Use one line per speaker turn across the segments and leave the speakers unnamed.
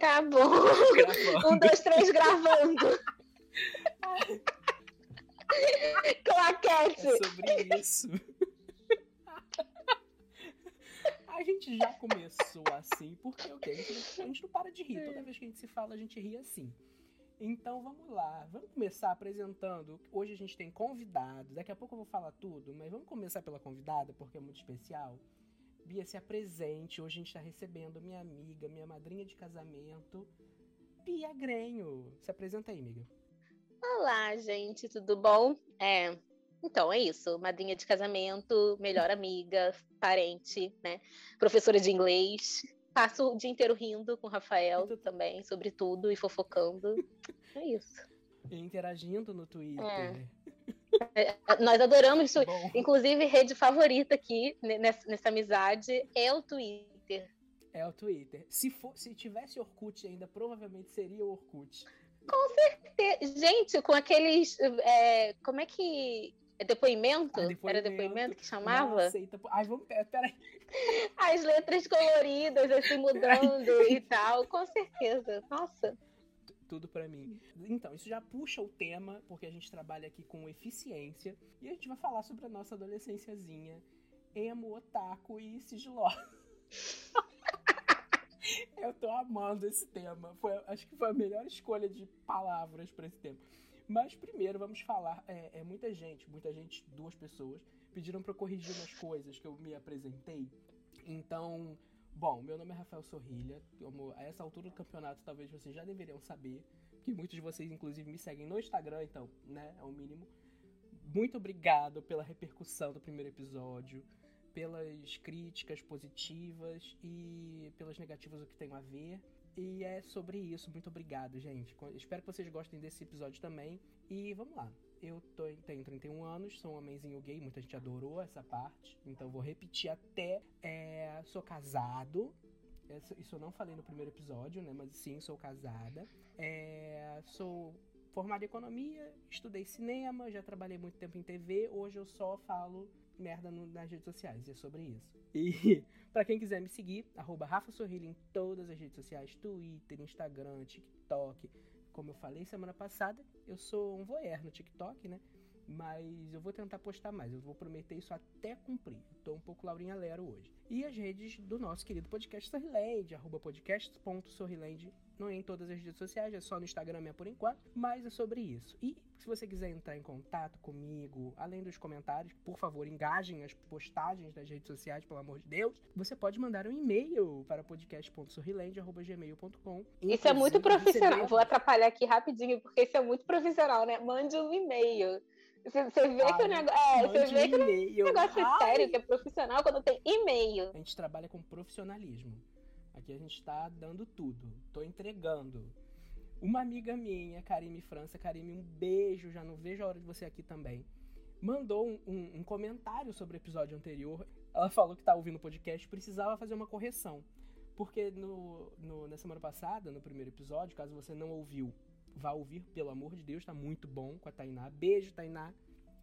tá bom. Gravando. Um, dois, três, gravando. Claquete.
É sobre isso. A gente já começou assim, porque o quê? A gente, a gente não para de rir. Toda vez que a gente se fala, a gente ri assim. Então vamos lá, vamos começar apresentando. Hoje a gente tem convidados, daqui a pouco eu vou falar tudo, mas vamos começar pela convidada, porque é muito especial. Bia, se apresente. Hoje a gente está recebendo minha amiga, minha madrinha de casamento, Bia Grenho. Se apresenta aí, amiga.
Olá, gente, tudo bom? É, então, é isso. Madrinha de casamento, melhor amiga, parente, né? Professora de inglês. Passo o dia inteiro rindo com o Rafael também, sobre tudo, e fofocando. É isso.
E interagindo no Twitter. É.
É, nós adoramos isso. Bom. Inclusive, rede favorita aqui nessa, nessa, amizade é o Twitter.
É o Twitter. Se, for, se tivesse Orkut ainda, provavelmente seria o Orkut.
Com certeza. Gente, com aqueles. É, como é que. É depoimento? Ah, depoimento? Era depoimento que chamava?
Aceita. Ai, vamos. Peraí.
As letras coloridas, assim, mudando e tal. Com certeza. Nossa
tudo para mim. Então, isso já puxa o tema, porque a gente trabalha aqui com eficiência. E a gente vai falar sobre a nossa adolescênciazinha emo, otaku e sigilosa. Eu tô amando esse tema. Foi, acho que foi a melhor escolha de palavras para esse tema. Mas primeiro vamos falar. É, é, muita gente, muita gente, duas pessoas, pediram para eu corrigir umas coisas que eu me apresentei. Então, Bom, meu nome é Rafael Sorrilha. Como a essa altura do campeonato, talvez vocês já deveriam saber, que muitos de vocês, inclusive, me seguem no Instagram, então, né, é o mínimo. Muito obrigado pela repercussão do primeiro episódio, pelas críticas positivas e pelas negativas o que tem a ver. E é sobre isso. Muito obrigado, gente. Espero que vocês gostem desse episódio também. E vamos lá. Eu tô, tenho 31 anos, sou um homenzinho gay, muita gente adorou essa parte, então vou repetir até. É, sou casado, isso eu não falei no primeiro episódio, né? Mas sim, sou casada. É, sou formada em economia, estudei cinema, já trabalhei muito tempo em TV. Hoje eu só falo merda no, nas redes sociais, é sobre isso. E para quem quiser me seguir, arroba Rafa em todas as redes sociais, Twitter, Instagram, TikTok, como eu falei semana passada, eu sou um voyeur no TikTok, né? Mas eu vou tentar postar mais. Eu vou prometer isso até cumprir. Estou um pouco Laurinha Lero hoje. E as redes do nosso querido podcast Sorriland, arroba podcast.sorriland não é em todas as redes sociais, é só no Instagram mesmo por enquanto, mas é sobre isso. E se você quiser entrar em contato comigo, além dos comentários, por favor, engajem as postagens das redes sociais, pelo amor de Deus. Você pode mandar um e-mail para podcast.sorriland.gmail.com.
Isso é muito profissional. Vou atrapalhar aqui rapidinho, porque isso é muito profissional, né? Mande um e-mail. Você, vê Ai, que o negócio. É, você vê que o negócio é sério, que é profissional quando tem e-mail.
A gente trabalha com profissionalismo. Aqui a gente está dando tudo, tô entregando. Uma amiga minha, Karime França, Karime, um beijo, já não vejo a hora de você aqui também. Mandou um, um, um comentário sobre o episódio anterior. Ela falou que tá ouvindo o podcast precisava fazer uma correção. Porque no, no, na semana passada, no primeiro episódio, caso você não ouviu, vá ouvir, pelo amor de Deus, tá muito bom com a Tainá. Beijo, Tainá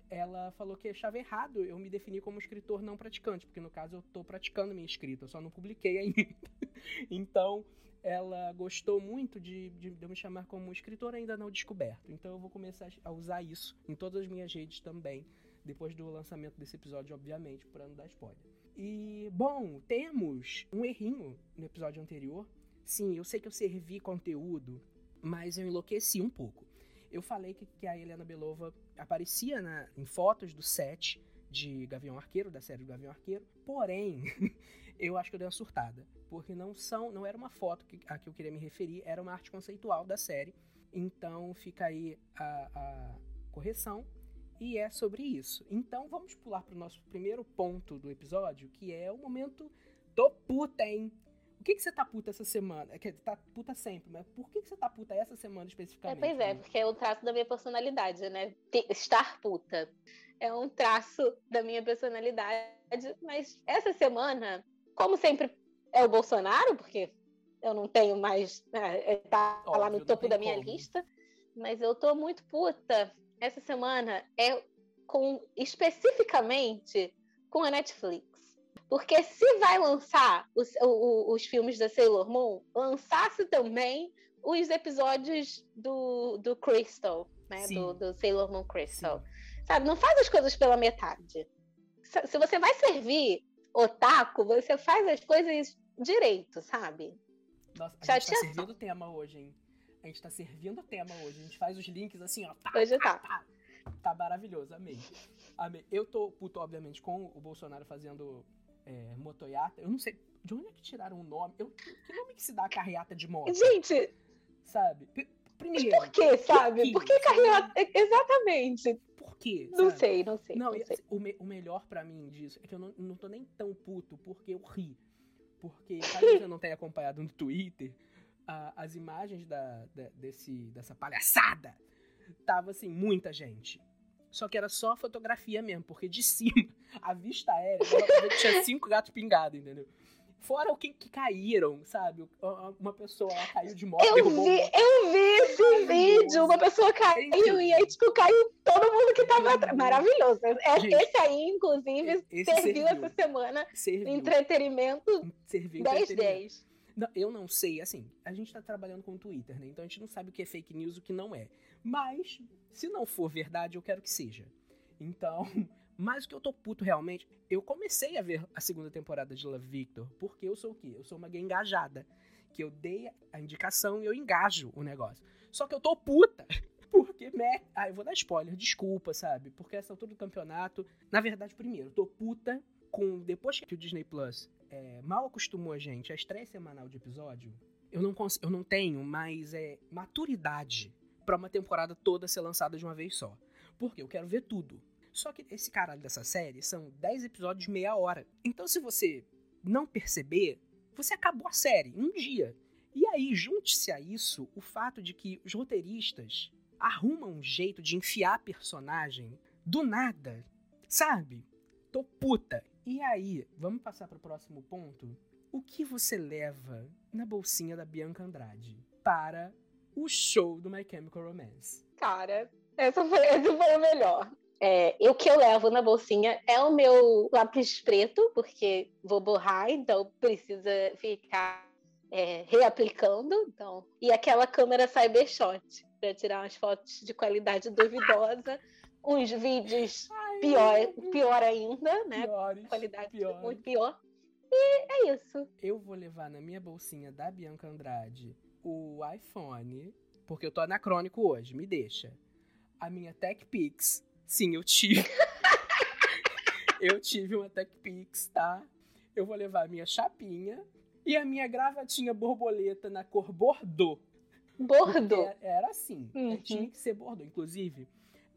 ela falou que achava errado eu me definir como escritor não praticante, porque no caso eu estou praticando minha escrita, eu só não publiquei ainda. então, ela gostou muito de, de, de, eu me chamar como escritor ainda não descoberto. Então, eu vou começar a usar isso em todas as minhas redes também, depois do lançamento desse episódio, obviamente, para não dar spoiler. E, bom, temos um errinho no episódio anterior. Sim, eu sei que eu servi conteúdo, mas eu enlouqueci um pouco. Eu falei que, que a Helena Belova aparecia na, em fotos do set de Gavião Arqueiro, da série do Gavião Arqueiro. Porém, eu acho que eu dei uma surtada. Porque não são, não era uma foto que, a que eu queria me referir, era uma arte conceitual da série. Então fica aí a, a correção. E é sobre isso. Então vamos pular para o nosso primeiro ponto do episódio, que é o momento do? O que, que você tá puta essa semana? É que tá puta sempre, mas por que, que você tá puta essa semana especificamente?
É, pois é, porque é o traço da minha personalidade, né? Estar puta. É um traço da minha personalidade, mas essa semana, como sempre é o Bolsonaro, porque eu não tenho mais. Né, é, tá Óbvio, lá no topo da minha como. lista, mas eu tô muito puta. Essa semana é com especificamente com a Netflix. Porque se vai lançar os, os, os filmes da Sailor Moon, lançasse também os episódios do, do Crystal, né? Do, do, Sailor Moon Crystal. Sim. Sabe? Não faz as coisas pela metade. Se você vai servir otaku, você faz as coisas direito, sabe?
Nossa, a Já gente tá servindo o tema hoje, hein? A gente tá servindo o tema hoje. A gente faz os links assim, ó.
Tá, hoje tá. Tá,
tá maravilhoso, amei. amei. Eu tô puto, obviamente, com o Bolsonaro fazendo é, motoiata. Eu não sei de onde é que tiraram o nome. Eu, que nome que se dá a carreata de moto?
Gente,
sabe? Primeiro.
Por que, sabe? Por que carreata? Exatamente.
Por quê?
Não sei, não sei.
Não,
não sei.
O, me, o, melhor para mim disso é que eu não, não tô nem tão puto porque eu ri. Porque, caso você não tenha acompanhado no Twitter, a, as imagens da, da, desse, dessa palhaçada tava assim, muita gente. Só que era só fotografia mesmo, porque de cima, a vista aérea, tinha cinco gatos pingados, entendeu? Fora o que, que caíram, sabe? Uma pessoa lá caiu de moto.
Eu vi, eu vi esse vídeo. Uma pessoa caiu e aí, tipo, caiu todo mundo que tava atrás. Maravilhoso. É, Gente, esse aí, inclusive, esse serviu, serviu, essa semana. Serviu. Entretenimento serviu 10 10.
Não, eu não sei, assim, a gente tá trabalhando com o Twitter, né? Então a gente não sabe o que é fake news e o que não é. Mas, se não for verdade, eu quero que seja. Então, mas o que eu tô puto realmente, eu comecei a ver a segunda temporada de Love Victor, porque eu sou o quê? Eu sou uma gay engajada. Que eu dei a indicação e eu engajo o negócio. Só que eu tô puta. Porque, né? Ah, eu vou dar spoiler, desculpa, sabe? Porque essa altura do campeonato. Na verdade, primeiro, tô puta com. Depois que o Disney Plus é, mal acostumou a gente a estreia semanal de episódio, eu não, eu não tenho mais é, maturidade para uma temporada toda ser lançada de uma vez só. Porque eu quero ver tudo. Só que esse caralho dessa série são 10 episódios de meia hora. Então, se você não perceber, você acabou a série em um dia. E aí, junte-se a isso o fato de que os roteiristas arrumam um jeito de enfiar personagem do nada, sabe? Tô puta. E aí, vamos passar para o próximo ponto? O que você leva na bolsinha da Bianca Andrade para o show do My Chemical Romance?
Cara, essa foi, esse foi o melhor. É, o que eu levo na bolsinha é o meu lápis preto, porque vou borrar, então precisa ficar é, reaplicando. Então, e aquela câmera Cybershot para tirar umas fotos de qualidade duvidosa, uns vídeos Ai, pior, pior ainda, né?
Piores,
qualidade muito pior. E é isso.
Eu vou levar na minha bolsinha da Bianca Andrade o iPhone, porque eu tô anacrônico hoje, me deixa. A minha TechPix Sim, eu tive. eu tive uma TechPix, tá? Eu vou levar a minha chapinha e a minha gravatinha borboleta na cor Bordeaux.
Bordeaux?
Era, era assim. Uhum. Tinha que ser Bordeaux. Inclusive,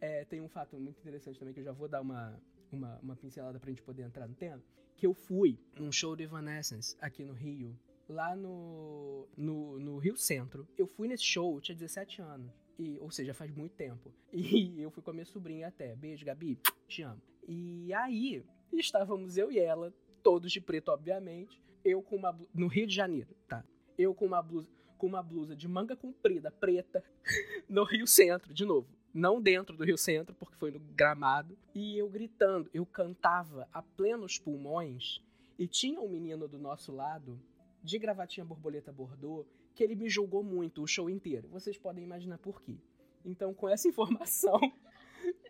é, tem um fato muito interessante também que eu já vou dar uma, uma, uma pincelada pra gente poder entrar no tema. Que eu fui num show do Evanescence aqui no Rio, lá no, no, no Rio Centro. Eu fui nesse show, eu tinha 17 anos. E, ou seja, faz muito tempo. E eu fui com a minha sobrinha até. Beijo, Gabi. Te amo. E aí, estávamos eu e ela, todos de preto, obviamente. Eu com uma. No Rio de Janeiro, tá? Eu com uma blusa, com uma blusa de manga comprida, preta, no Rio Centro, de novo. Não dentro do Rio Centro, porque foi no gramado. E eu gritando, eu cantava a plenos pulmões. E tinha um menino do nosso lado, de gravatinha borboleta bordô, que ele me julgou muito o show inteiro. Vocês podem imaginar por quê. Então, com essa informação.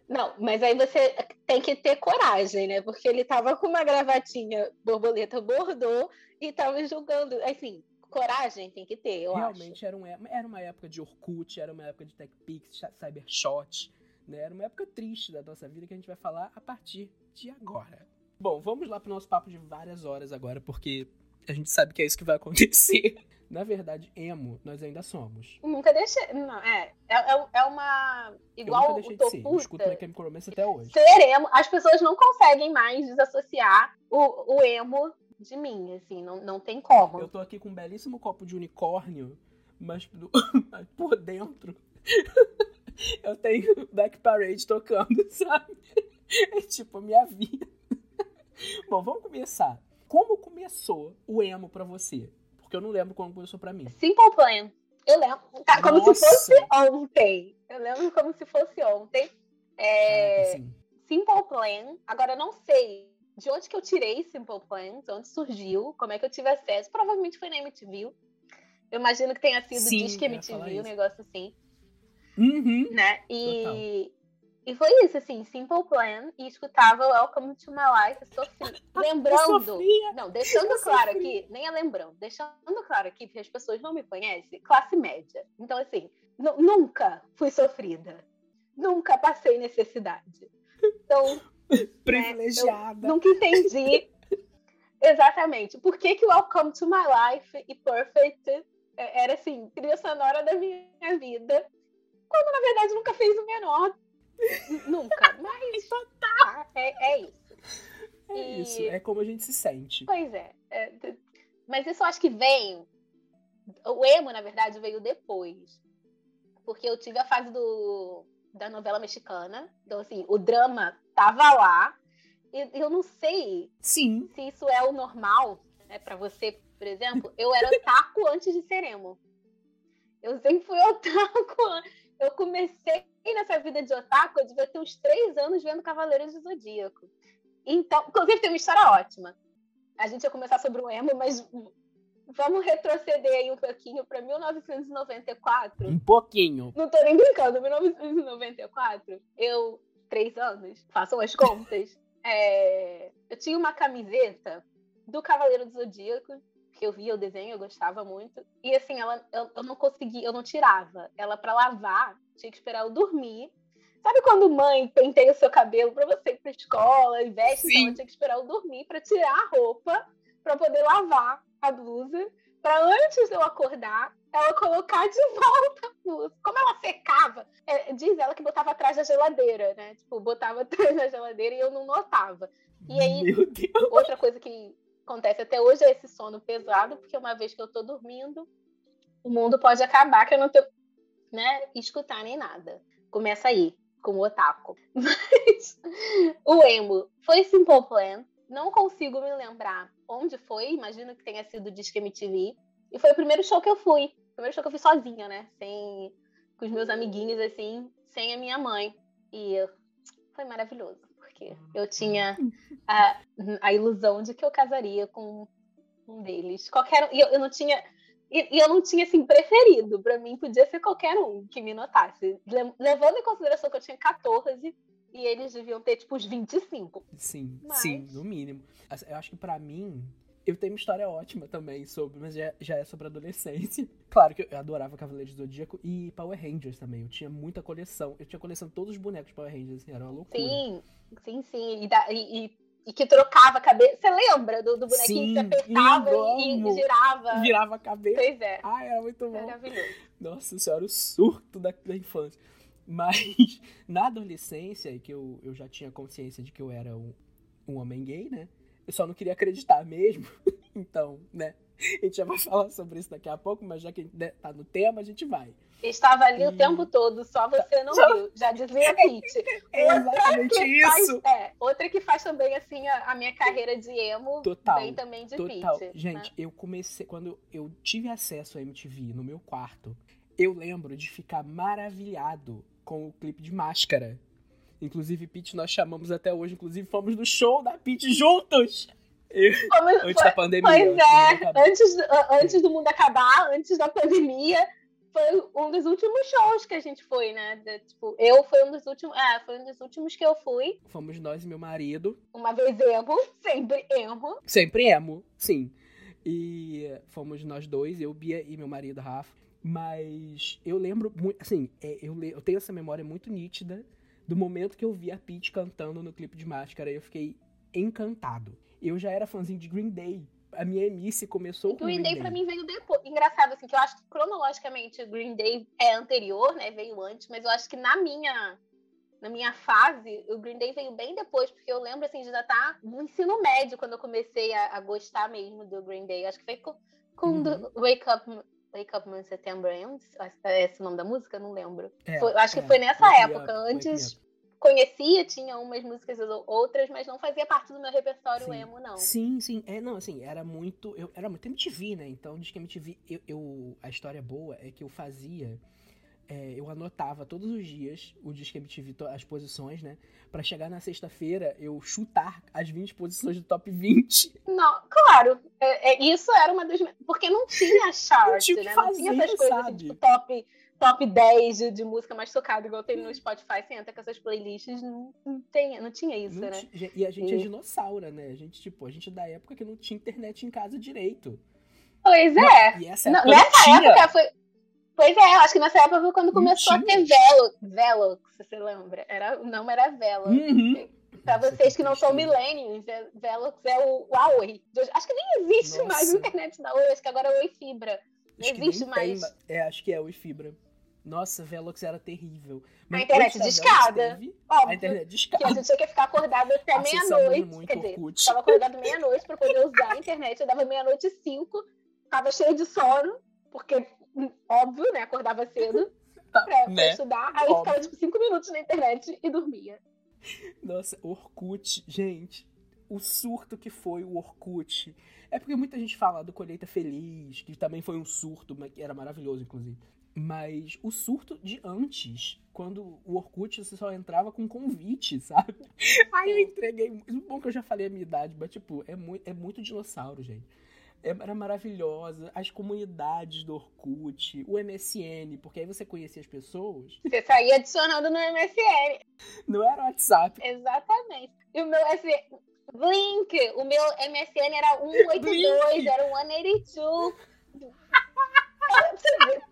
Não, mas aí você tem que ter coragem, né? Porque ele tava com uma gravatinha borboleta bordô e tava julgando. Assim, coragem tem que ter, eu
Realmente
acho.
Era, um, era uma época de Orkut, era uma época de TechPix, Cybershot, né? Era uma época triste da nossa vida que a gente vai falar a partir de agora. Bom, vamos lá pro nosso papo de várias horas agora, porque a gente sabe que é isso que vai acontecer. Na verdade, emo, nós ainda somos.
Nunca deixei. Não, é, é, é, é uma. Igual
eu nunca deixei
o
de ser. Eu escuto My Chemical Romance até hoje.
Ser emo, as pessoas não conseguem mais desassociar o, o emo de mim, assim, não, não tem como.
Eu tô aqui com um belíssimo copo de unicórnio, mas, mas por dentro eu tenho Black Parade tocando, sabe? É tipo a minha vida. Bom, vamos começar. Como começou o emo para você? Porque eu não lembro como começou pra mim.
Simple Plan. Eu lembro. Tá, como Nossa. se fosse ontem. Eu lembro como se fosse ontem. É... Simple Plan. Agora, eu não sei de onde que eu tirei Simple Plans, onde surgiu, como é que eu tive acesso. Provavelmente foi na MTV. Eu imagino que tenha sido
Sim,
Disque MTV, um negócio assim,
Uhum.
né? E, e foi isso, assim, Simple Plan, e escutava Welcome to My Life, sofri. Lembrando,
sofria.
não, deixando
Eu
claro aqui, nem é lembrando, deixando claro aqui, porque as pessoas não me conhecem, classe média. Então, assim, nu- nunca fui sofrida. Nunca passei necessidade. Então,
Privilegiada.
nunca entendi exatamente por que, que Welcome to My Life e Perfect é, era assim, trilha sonora da minha vida, quando na verdade nunca fez o menor. Nunca. Mas tá, é, é isso.
É
E-
isso, é como a gente se sente.
Pois é. é, mas isso eu acho que vem. O emo, na verdade, veio depois. Porque eu tive a fase do, da novela mexicana. Então, assim, o drama tava lá. E eu não sei
Sim.
se isso é o normal, né, para você, por exemplo. Eu era otaku antes de ser emo. Eu sempre fui otaku. Eu comecei nessa vida de otaku, eu devia ter uns três anos vendo Cavaleiros do Zodíaco. Então, inclusive tem uma história ótima. A gente ia começar sobre o emo, mas vamos retroceder aí um pouquinho para 1994.
Um pouquinho.
Não tô nem brincando, 1994, eu, três anos, façam as contas, é, eu tinha uma camiseta do Cavaleiro do Zodíaco, que eu via o desenho, eu gostava muito, e assim, ela, eu, eu não conseguia, eu não tirava. Ela, pra lavar, tinha que esperar eu dormir. Sabe quando mãe penteia o seu cabelo pra você ir pra escola e veste? Então, eu tinha que esperar eu dormir pra tirar a roupa, pra poder lavar a blusa, pra antes de eu acordar, ela colocar de volta a blusa. Como ela secava, é, diz ela que botava atrás da geladeira, né? Tipo, botava atrás da geladeira e eu não notava. E aí-. Outra coisa que acontece até hoje é esse sono pesado, porque uma vez que eu tô dormindo, o mundo pode acabar, que eu não tô, né, escutar nem nada. Começa aí, com o otaku. Mas o emo foi Simple Plan, não consigo me lembrar onde foi, imagino que tenha sido Disque MTV, e foi o primeiro show que eu fui. O primeiro show que eu fui sozinha, né, sem, com os meus amiguinhos, assim, sem a minha mãe. E foi maravilhoso, porque eu tinha a, a ilusão de que eu casaria com um deles. Qualquer um, e eu, eu não tinha e, eu não tinha assim preferido. Pra mim podia ser qualquer um que me notasse, Le- levando em consideração que eu tinha 14 e eles deviam ter tipo uns 25.
Sim,
Mas-
sim, no mínimo. Assim, Eu acho que pra mim, eu tenho uma história ótima também sobre, mas já, já é sobre adolescência. Claro que eu adorava Cavaleiros do Zodíaco e Power Rangers também. Eu tinha muita coleção. Eu tinha coleção de todos os bonecos Power Rangers, assim, era uma loucura.
Sim, sim, sim. E, da- e- e- e que trocava a cabeça. Você lembra do, do bonequinho
Sim,
que você apertava
lembro,
e, girava?
Virava a cabeça.
Pois é,
Ai, era muito bom.
maravilhoso.
Nossa senhora, o surto da, da infância. Mas na adolescência, que eu, eu já tinha consciência de que eu era um, um homem gay, né? Eu só não queria acreditar mesmo. Então, né? A gente já vai falar sobre isso daqui a pouco, mas já que né, tá no tema, a gente vai.
Estava ali o
E-
tempo todo, só você não
Só-
viu. Já dizia a.
É exatamente
faz-
isso!
é, outra que faz também, assim, a, a minha carreira de emo
Total.
vem também de
Total.
Pete.
Gente,
né?
eu comecei. Quando eu tive acesso à MTV no meu quarto, eu lembro de ficar maravilhado com o clipe de máscara. Inclusive, Pete, nós chamamos até hoje, inclusive, fomos no show da Pete juntos! Eu-
Como-
antes
foi-
da pandemia.
pois
antes do mundo
é, antes, antes do mundo acabar, antes da pandemia, foi um dos últimos shows que a gente foi, né? De- tipo, eu foi um dos últimos. É, foi um dos últimos que eu fui.
Fomos nós e meu marido.
Uma vez emo, sempre emo.
Sempre emo, sim. E fomos nós dois, eu, Bia e meu marido, Rafa. Mas eu lembro muito, assim, é, eu, eu tenho essa memória muito nítida do momento que eu vi a Pete cantando no clipe de Máscara. Eu fiquei encantado. Eu já era fãzinho de Green Day. A minha emice começou
O
com
Green Day pra mim veio depois. Engraçado, assim, que eu acho que cronologicamente o Green Day é anterior, né? Veio antes, mas eu acho que na minha. Na minha fase, o Green Day veio bem depois, porque eu lembro assim, de já estar no ensino médio quando eu comecei a, a gostar mesmo do Green Day. Acho que foi com, com
Uhum.
Wake Up, Wake Up Man September Ends. É esse o nome da música? Não lembro.
É,
Foi- acho que
é,
foi nessa época.
Up,
Antes conhecia, tinha umas músicas ou outras, mas não fazia parte do meu repertório
Sim.
emo, não.
Sim, sim. É, não, assim, era muito. Eu, era muito MTV, né? Então, diz que MTV. Eu, eu- a história boa é que eu fazia é, eu anotava todos os dias o Disque MTV, as posições, né? Pra chegar na sexta-feira eu chutar as 20 posições do top 20.
Não, claro. É, é, isso era uma das. Porque não tinha chart, não tinha né? Fazer, não tinha essas coisas assim, tipo, top, top 10 de, de, música mais tocada, igual tem no Spotify. Você entra com essas playlists, não, não, tem, não tinha isso, não né?
E a gente e... é dinossauro, né? A gente, tipo, a gente é da época que não tinha internet em casa direito.
Pois é.
E essa época,
nessa época foi Pois é, acho que nessa época foi quando começou a ter Velo, Velox, você lembra? Era, o nome era Velox.
Uhum.
Pra vocês que não são millennials, é, Velox é o, o Oi. Acho que nem existe Nossa. mais internet da Oi, acho que agora é Oi Fibra. Não acho existe mais. Tem,
é, acho que é Oi Fibra. Nossa, Velox era terrível.
Mas a internet de escada.
Teve, óbvio, a internet de escada.
Que a gente tinha que ficar acordado até meia-noite. Quer dizer, Orkut. tava acordado meia-noite pra poder usar a internet. Eu dava meia-noite e cinco, tava cheio de sono, porque óbvio, né? Acordava cedo tá, pra, né? pra estudar. Aí óbvio. ficava, tipo, cinco minutos na internet e dormia.
Nossa, Orkut, gente. O surto que foi o Orkut. É porque muita gente fala do Colheita Feliz, que também foi um surto, mas era maravilhoso, inclusive. Mas o surto de antes, quando o Orkut você só entrava com convite, sabe? Aí eu entreguei. Bom que eu já falei a minha idade, mas, tipo, é muito, é muito dinossauro, gente. É, era maravilhosa. As comunidades do Orkut, o MSN, porque aí você conhecia as pessoas.
Você saía adicionando no MSN.
Não era WhatsApp.
Exatamente. E o meu SM... Blink, o meu MSN era 182, Blink. era 182.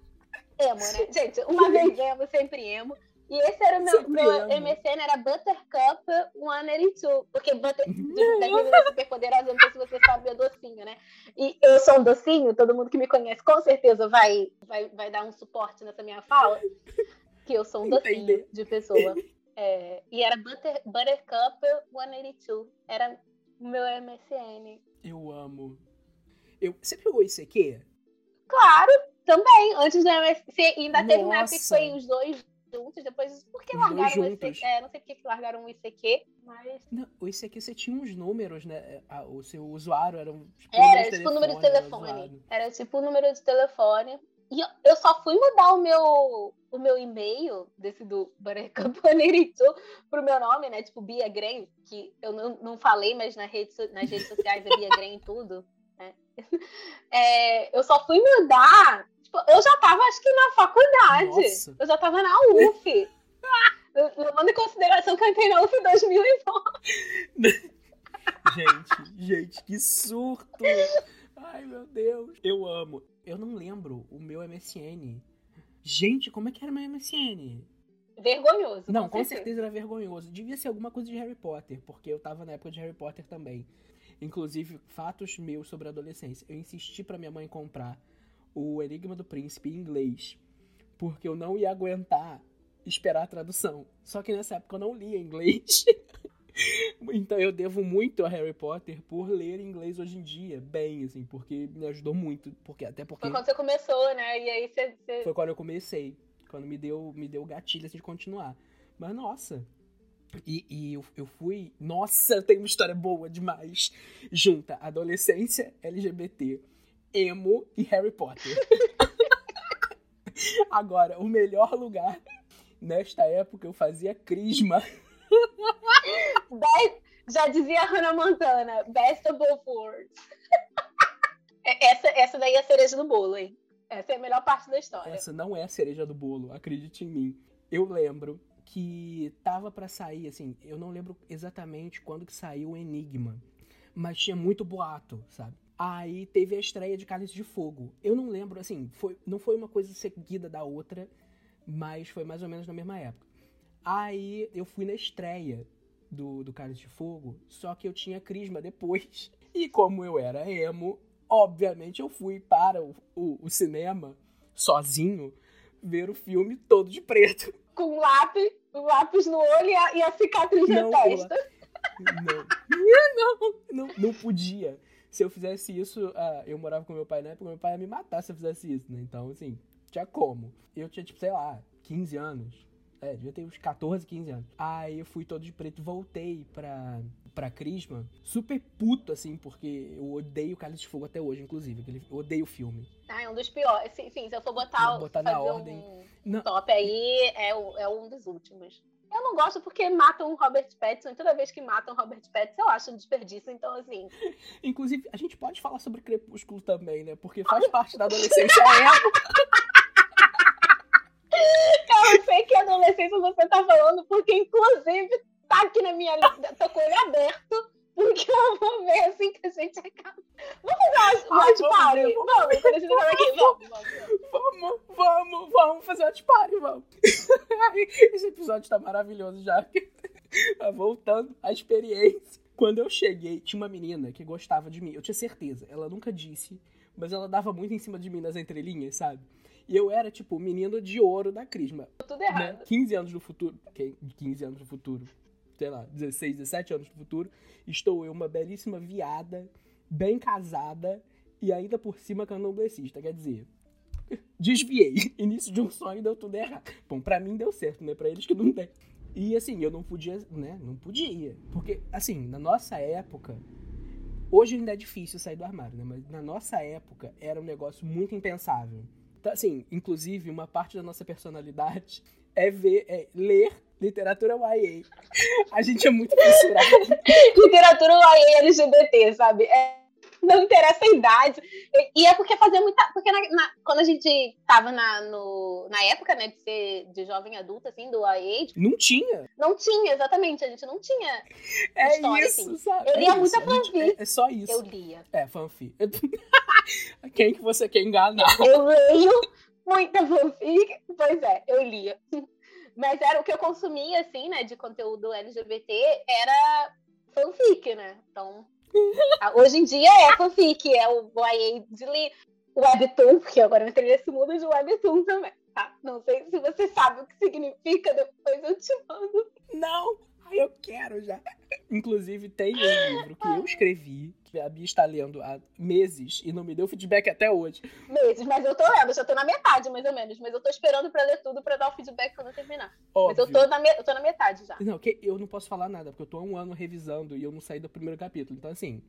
emo, né? Gente, uma vez emo, sempre emo. E esse era o meu, meu MSN, era Buttercup 182. Porque butter, das meninas superpoderosas, não sei se você sabe, é docinho, né? E eu sou um docinho, todo mundo que me conhece com certeza vai, vai, vai dar um suporte nessa minha fala. Que eu sou um docinho Entendi. de pessoa. É, e era Butter, Buttercup 182. Era o meu MSN.
Eu amo. Eu, você pegou isso aqui?
Claro, também. Antes do MSN. Ainda Nossa. teve uma época que foi os dois juntos, depois. Por que largaram o ICQ? É, não sei por que largaram o ICQ, mas.
Não, o ICQ você tinha uns números, né? O seu usuário era um.
Tipo, era tipo o número de telefone. Era tipo o número de telefone. E eu, só fui mudar o meu, o meu e-mail, desse do Barecampaneiritu, pro meu nome, né? Tipo, Bia Green, que eu não, não falei, mas na rede, nas redes sociais é Bia Green tudo. Né? É, eu só fui mudar Tipo, eu já tava, acho que na faculdade. Nossa. Eu já tava na UF. Levando em consideração que eu entrei na UF em 2009.
gente, gente, que surto! Ai, meu Deus. Eu amo. Eu não lembro o meu MSN. Gente, como é que era meu MSN?
Vergonhoso.
Não, com, com certeza. certeza era vergonhoso. Devia ser alguma coisa de Harry Potter, porque eu tava na época de Harry Potter também. Inclusive, fatos meus sobre a adolescência. Eu insisti para minha mãe comprar o Enigma do Príncipe em inglês, porque eu não ia aguentar esperar a tradução. Só que nessa época eu não lia inglês. então eu devo muito a Harry Potter por ler inglês hoje em dia, bem, assim, porque me ajudou muito. Porque, até porque.
Foi quando você começou, né? E aí você. você...
Foi quando eu comecei. Quando me deu, me deu gatilho assim, de continuar. Mas nossa. E, e eu, eu fui. Nossa, tem uma história boa demais. Junta adolescência LGBT emo e Harry Potter. Agora, o melhor lugar nesta época eu fazia crisma.
já dizia Hannah Montana, best of both worlds. É, essa, essa daí é a cereja do bolo, hein? Essa é a melhor parte da história.
Essa não é a cereja do bolo, acredite em mim. Eu lembro que tava para sair, assim, eu não lembro exatamente quando que saiu o Enigma, mas tinha muito boato, sabe? Aí teve a estreia de Cálice de Fogo. Eu não lembro, assim, foi, não foi uma coisa seguida da outra, mas foi mais ou menos na mesma época. Aí eu fui na estreia do, do Cálice de Fogo, só que eu tinha crisma depois. E como eu era emo, obviamente eu fui para o, o, o cinema, sozinho, ver o filme todo de preto.
Com lápis, lápis no olho e a, e a cicatriz não, na testa.
Não. não, não, não podia se eu fizesse isso, uh, eu morava com meu pai na época, meu pai ia me matar se eu fizesse isso, né? Então, assim, tinha como. Eu tinha, tipo, sei lá, 15 anos. É, devia ter uns 14, 15 anos. Aí eu fui todo de preto e voltei pra, pra Crisma, super puto, assim, porque eu odeio Cálice de Fogo até hoje, inclusive. Aquele, eu odeio o filme.
Ah, é um dos piores. Enfim, se eu for botar,
Vou botar na ordem.
um
Não.
top aí, é, é um dos últimos. Eu não gosto porque matam o Robert Pattinson. E toda vez que matam o Robert Pattinson, eu acho um desperdício. Então, assim,
Inclusive, a gente pode falar sobre Crepúsculo também, né? Porque faz parte da adolescência é
eu sei que adolescência você tá falando, porque inclusive tá aqui na minha lista. Tô com ele aberto, porque eu vou ver assim que a gente acaba. Vamos fazer uma watch
vamos
party?
vamos
Vamos, quando a gente acabar aqui, vamos, vamos.
Vamos, fazer uma party, vamos. Esse episódio tá maravilhoso já. Tá Voltando à experiência. Quando eu cheguei, tinha uma menina que gostava de mim. Eu tinha certeza. Ela nunca disse, mas ela dava muito em cima de mim nas entrelinhas, sabe? E eu era, tipo, o menino de ouro da Crisma.
Tudo
Né?
errado.
15 anos no futuro. que- 15 anos no futuro. Sei lá, 16, 17 anos no futuro. Estou eu, uma belíssima viada, bem casada e ainda por cima candomblessista. Quer dizer, desviei. Início de um sonho deu tudo errado. Bom, pra mim deu certo, né? Pra eles que não tem. E assim, eu não podia, né? Não podia. Porque, assim, na nossa época. Hoje ainda é difícil sair do armário, né? Mas na nossa época era um negócio muito impensável. Então, assim, inclusive, uma parte da nossa personalidade é ver, é ler literatura YA. A gente é muito fissurado.
Literatura aí LGBT, sabe? É, não interessa a idade. E, e é porque fazia muita. Porque na- na- quando a gente tava na, no, na época, né, de ser de jovem adulta, assim, do YA,
Não tinha.
não tinha, exatamente. A gente não tinha.
É
História,
isso,
assim.
sabe?
Eu
É
lia
isso,
muita fanfic.
É, é só isso.
Eu lia.
É, fanfic. Quem que você quer enganar?
Eu leio muita fanfic. Pois é, eu lia. Mas era o que eu consumia, assim, né, de conteúdo LGBT, era fanfic, né? Então, hoje em dia é fanfic, é o YA de li, webtoon, porque agora eu entrei nesse mundo de webtoon também, tá? Não sei se você sabe o que significa, depois eu te mando.
Não! Ai, eu quero já. Inclusive, tem um livro que eu escrevi, que a Bia está lendo há meses e não me deu feedback até hoje.
Meses, mas eu tô lendo, já tô na metade, mais ou menos. Mas eu tô esperando pra ler tudo pra dar o feedback quando eu terminar. Mas eu
Óbvio.
tô, na me- eu tô na metade já.
Não, que eu não posso falar nada, porque eu tô há um ano revisando e eu não saí do primeiro capítulo. Então, assim,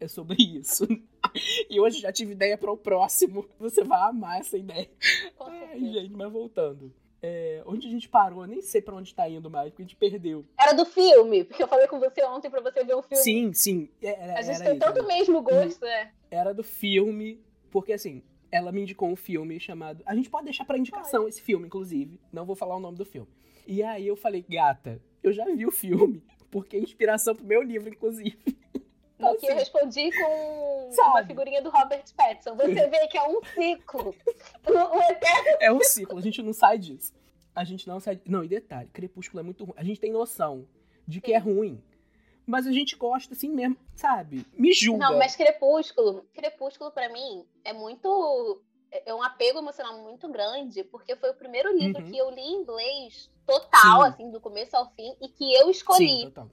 é sobre isso. E hoje já tive ideia para o próximo. Você vai amar essa ideia.
Com
Ai, gente, mas voltando. É, onde a gente parou? Eu nem sei pra onde tá indo mais, porque a gente perdeu.
Era do filme, porque eu falei com você ontem pra você ver o filme.
Sim, sim. Era,
A gente tem tanto
era-
mesmo gosto, né?
era do filme, porque assim, ela me indicou um filme chamado. A gente pode deixar pra indicação esse filme, inclusive. Não vou falar o nome do filme. E aí eu falei, gata, eu já vi o filme, porque é inspiração pro meu livro, inclusive. Então,
que eu
assim,
respondi com
Sabe?
uma figurinha do Robert Pattinson. Você vê que é um ciclo. Eterno.
é um ciclo, a gente não sai disso. A gente não sai. Não, e detalhe, Crepúsculo é muito ruim. A gente tem noção de que é ruim. Mas a gente gosta assim mesmo, sabe? Me julga.
Não, mas Crepúsculo, Crepúsculo pra mim é muito. É um apego emocional muito grande, porque foi o primeiro livro
Uhum.
que eu li em inglês total,
Sim.
assim, do começo ao fim, e que eu
Sim,
escolhi,
total.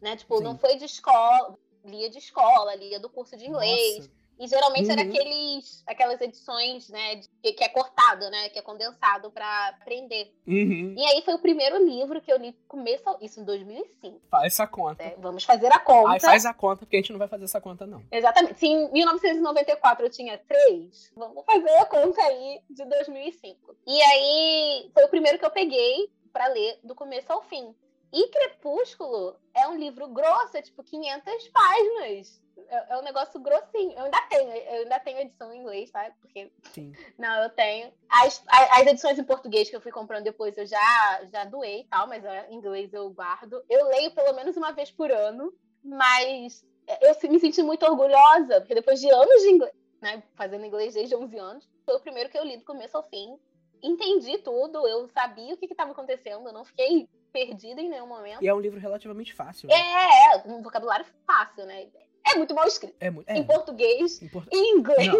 né? Tipo,
Sim.
não foi de escola, lia de escola, lia do curso de inglês.
Nossa.
E geralmente era
Uhum.
aqueles, aquelas edições, né, de- que, é cortado, né, que é condensado pra aprender.
Uhum.
E aí foi o primeiro livro que eu li do começo ao, isso em 2005.
Faz essa conta.
né? Vamos fazer a conta.
Aí faz a conta, porque a gente não vai fazer essa conta, não.
Exatamente. Se em 1994 eu tinha três, vamos fazer a conta aí de 2005. E aí foi o primeiro que eu peguei pra ler do começo ao fim. E Crepúsculo é um livro grosso, é tipo 500 páginas. É, é um negócio grossinho. Eu ainda tenho, eu ainda tenho edição em inglês, tá? Porque
Sim.
não, eu tenho. As, a- as edições em português que eu fui comprando depois eu já, já doei e tal, mas é, em inglês eu guardo. Eu leio pelo menos uma vez por ano, mas eu me senti muito orgulhosa, porque depois de anos de inglês, né, fazendo inglês desde 11 anos, foi o primeiro que eu li do começo ao fim. Entendi tudo, eu sabia o que estava acontecendo, eu não fiquei perdida em nenhum momento.
E é um livro relativamente fácil. né?
É, é, um vocabulário fácil, né? É muito mal escrito.
É, muito.
Em
É,
português,
em portu-
em inglês.
Não.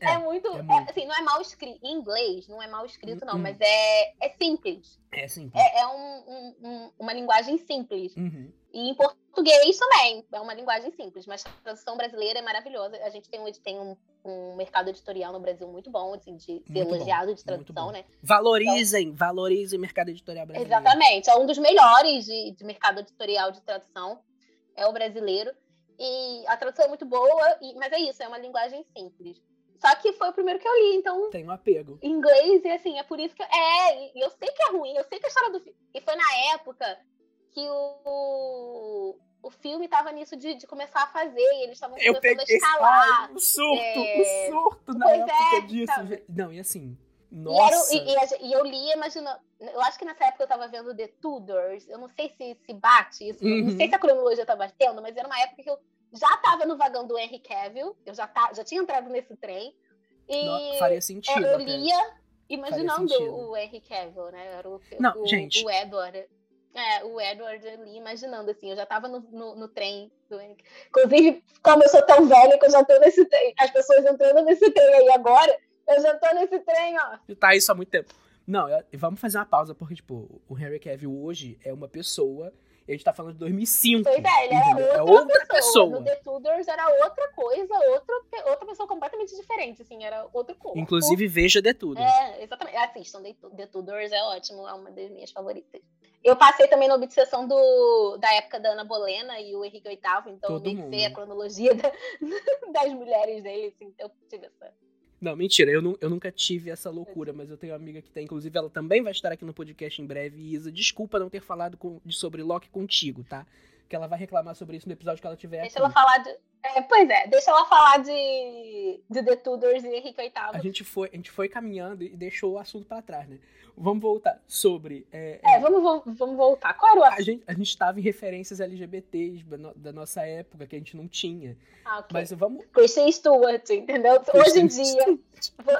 É, é muito, é muito. assim, não é mal escrito. Em inglês, não é mal escrito, não, hum. mas é, é simples.
É simples.
É, é um, um, uma linguagem simples. Uhum. E em português também, é uma linguagem simples, mas a tradução brasileira é maravilhosa. A gente tem, tem um, um mercado editorial no Brasil muito bom, assim, de ser elogiado bom, de tradução, né?
Valorizem, então, valorizem o mercado editorial brasileiro.
Exatamente, é um dos melhores de, de mercado editorial de tradução, é o brasileiro. E a tradução é muito boa, e, mas é isso, é uma linguagem simples. Só que foi o primeiro que eu li, então.
Tem um apego.
Em inglês, e assim, é por isso que. É, e eu sei que é ruim, eu sei que a história do. E foi na época que o, o filme tava nisso de, de começar a fazer, e eles estavam começando a escalar.
o surto, é... o surto na pois época é, disso. Sabe? Não, e assim. Nossa.
E, era, e, e, eu li, imagina, eu acho que nessa época eu tava vendo The Tudors, eu não sei se, se bate isso, uhum. não sei se a cronologia tá batendo, mas era uma época que eu já tava no vagão do Henry Cavill, eu já, tá, já tinha entrado nesse trem, e
não, faria sentido.
Eu lia imaginando o Henry Cavill, né, era o,
não,
o,
gente.
o Edward. É, o Edward ali imaginando, assim, eu já tava no, no, no trem do Inclusive, como eu sou tão velha que eu já tô nesse trem, as pessoas entrando nesse trem aí agora, eu já tô nesse trem, ó.
Tá isso há muito tempo. Não, vamos fazer uma pausa, porque, tipo, o Henry Cavill hoje é uma pessoa. A gente tá falando de 2005.
Pois é, ele era outra, é outra pessoa. pessoa. No The Tudors era outra coisa, outra, outra pessoa completamente diferente, assim, era outro corpo.
Inclusive, veja The Tudors.
É, exatamente. Assistam, The, The Tudors é ótimo, é uma das minhas favoritas. Eu passei também na obsessão do, da época da Ana Bolena e o Henrique VIII, então Todo eu vi a cronologia da, das mulheres dele, assim, eu tive essa
não, mentira, eu, não, eu nunca tive essa loucura, mas eu tenho uma amiga que tem, inclusive ela também vai estar aqui no podcast em breve. Isa, desculpa não ter falado com, sobre Loki contigo, tá? Que ela vai reclamar sobre isso no episódio que ela tiver.
Deixa aqui. ela falar de. É, pois é, deixa ela falar de, de The Tudors e Henrique VIII.
A gente, foi, a gente foi caminhando e deixou o assunto para trás, né? Vamos voltar sobre.
É, é, é vamos, vamos voltar. Qual era o
assunto? A gente, a gente tava em referências LGBTs da nossa época, que a gente não tinha.
Ah, okay.
Mas vamos.
Kristen Stewart, entendeu? Kristen Hoje em dia.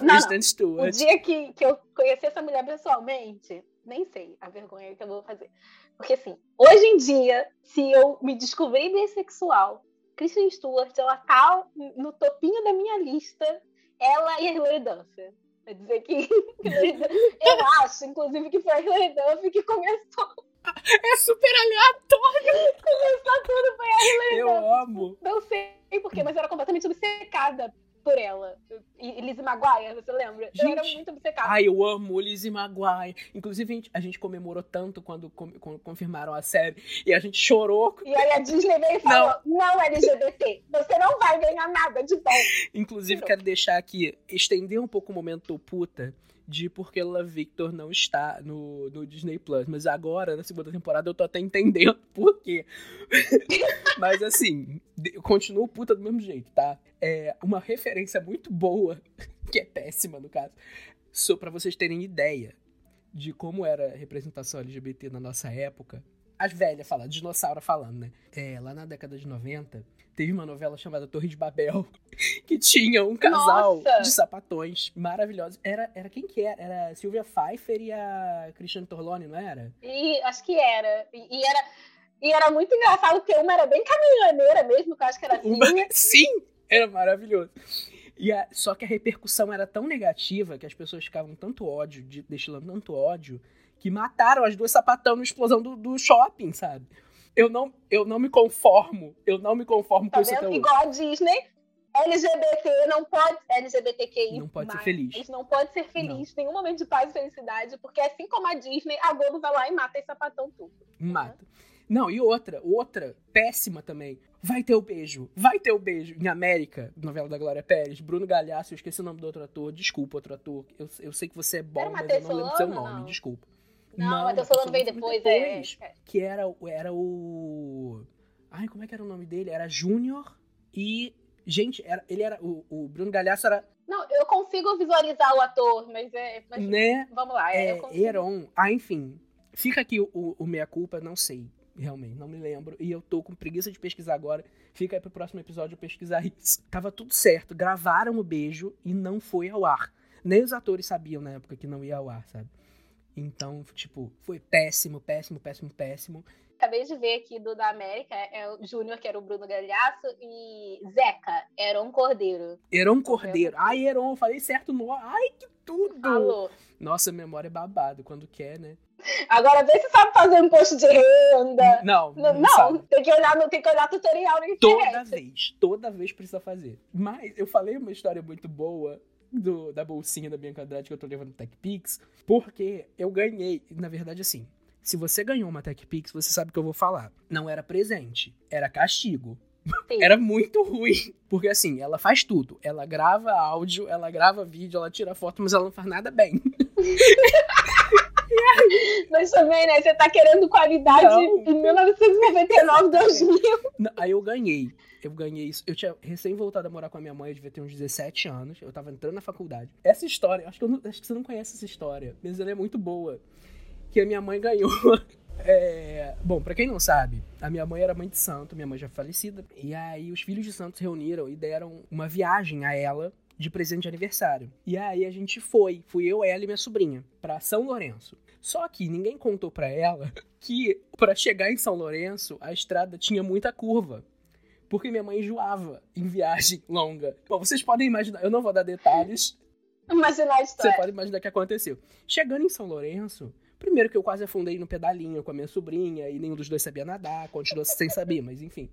Não, não. Stewart.
O dia que, que eu conheci essa mulher pessoalmente, nem sei a vergonha que eu vou fazer. Porque assim, hoje em dia, se eu me descobrir bissexual, Kristen Stewart, ela tá no topinho da minha lista. Ela e a Hilary Duff. Quer dizer que. eu acho, inclusive, que foi a Hilary Duff que começou.
É super aleatório!
Começou tudo, foi a Hilary
Eu
Duff.
amo!
Não sei porquê, mas eu era completamente obcecada por ela. E Lizzie Maguire, você lembra? Gente, eu era muito obcecada.
Ai, eu amo Lizzie Maguire. Inclusive, a gente, a gente comemorou tanto quando, com, quando, confirmaram a série. E a gente chorou.
E aí a Disney veio e falou: não, não LGBT, você não vai ganhar nada de bom.
Inclusive, Tirou. quero deixar aqui, estender um pouco o momento puta de porque La Victor não está no, no Disney Plus. Mas agora, na segunda temporada, eu tô até entendendo por quê. Mas assim, eu continuo puta do mesmo jeito, tá? É uma referência muito boa, que é péssima no caso, só para vocês terem ideia de como era a representação LGBT na nossa época. As velhas falando, dinossauro falando, né? É, lá na década de 90, teve uma novela chamada Torre de Babel, que tinha um casal Nossa. de sapatões maravilhosos. Era, era quem que era? Era Silvia Pfeiffer e a Cristiane Torlone, não era?
E, acho que era. E, e, era. E era muito engraçado, porque uma era bem caminhoneira mesmo, que eu acho que era assim.
Sim, era maravilhoso. E a, só que a repercussão era tão negativa que as pessoas ficavam tanto ódio, de, destilando tanto ódio, que mataram as duas sapatão na explosão do, do shopping, sabe? eu não, eu não me conformo. Eu não me conformo
tá
com isso até.
Igual a Disney, LGBT não pode. LGBTQI.
Não pode ser feliz.
Não pode ser feliz. Nenhum momento de paz e felicidade, porque assim como a Disney, a Globo vai lá e mata esse sapatão tudo.
Mata. Não, e outra, outra, péssima também. Vai ter o beijo, vai ter o beijo. Em América, novela da Glória Pérez, Bruno Galhaço, eu esqueci o nome do outro ator, desculpa, outro ator. Eu, eu sei que você é bom, mas eu não lembro seu nome, não. desculpa.
Não, não Matheus Solano veio depois, depois
é. Que era, era o. Ai, como é que era o nome dele? Era Júnior e. Gente, era, ele era. O, o Bruno Galhaço era.
Não, eu consigo visualizar o ator, mas é. Mas,
né?
Vamos lá, é.
Heron. Ah, enfim. Fica aqui o, o meia-culpa, não sei. Realmente, não me lembro. E eu tô com preguiça de pesquisar agora. Fica aí pro próximo episódio eu pesquisar isso. Tava tudo certo. Gravaram o beijo e não foi ao ar. Nem os atores sabiam na época que não ia ao ar, sabe? Então, tipo, foi péssimo, péssimo, péssimo, péssimo.
acabei de ver aqui do da América, é o Júnior, que era o Bruno Galhaço, e Zeca, Heron Cordeiro.
Heron Cordeiro. Ai, Heron, falei certo no. Ai, que tudo!
Falou.
Nossa, memória é babado quando quer, né?
Agora vê se sabe fazer imposto de renda.
Não,
Não,
não,
tem que olhar, tem que olhar tutorial na
Toda
internet.
vez, toda vez precisa fazer. Mas eu falei uma história muito boa do, da bolsinha da Bianca Andrade que eu tô levando no TechPix, porque eu ganhei, na verdade assim, se você ganhou uma TechPix, você sabe o que eu vou falar. Não era presente, era castigo.
Sim.
Era muito ruim. Porque assim, ela faz tudo. Ela grava áudio, ela grava vídeo, ela tira foto, mas ela não faz nada bem.
Mas também, né? Você tá querendo qualidade
Não.
em 1999, 2000.
Não, Aí eu ganhei. Eu ganhei isso. Eu tinha recém voltado a morar com a minha mãe, eu devia ter uns 17 anos. Eu tava entrando na faculdade. Essa história, acho que, não- acho que você não conhece essa história, mas ela é muito boa. Que a minha mãe ganhou. É, bom, pra quem não sabe, a minha mãe era mãe de santo, minha mãe já é falecida. E aí os filhos de santo se reuniram e deram uma viagem a ela de presente de aniversário. E aí a gente foi, fui eu, ela e minha sobrinha, pra São Lourenço. Só que ninguém contou pra ela que pra chegar em São Lourenço a estrada tinha muita curva. Porque minha mãe enjoava em viagem longa. Bom, vocês podem imaginar, eu não vou dar detalhes,
Imaginar a
você
história.
pode imaginar o que aconteceu. Chegando em São Lourenço, primeiro que eu quase afundei no pedalinho com a minha sobrinha e nenhum dos dois sabia nadar, continuou sem saber, mas enfim.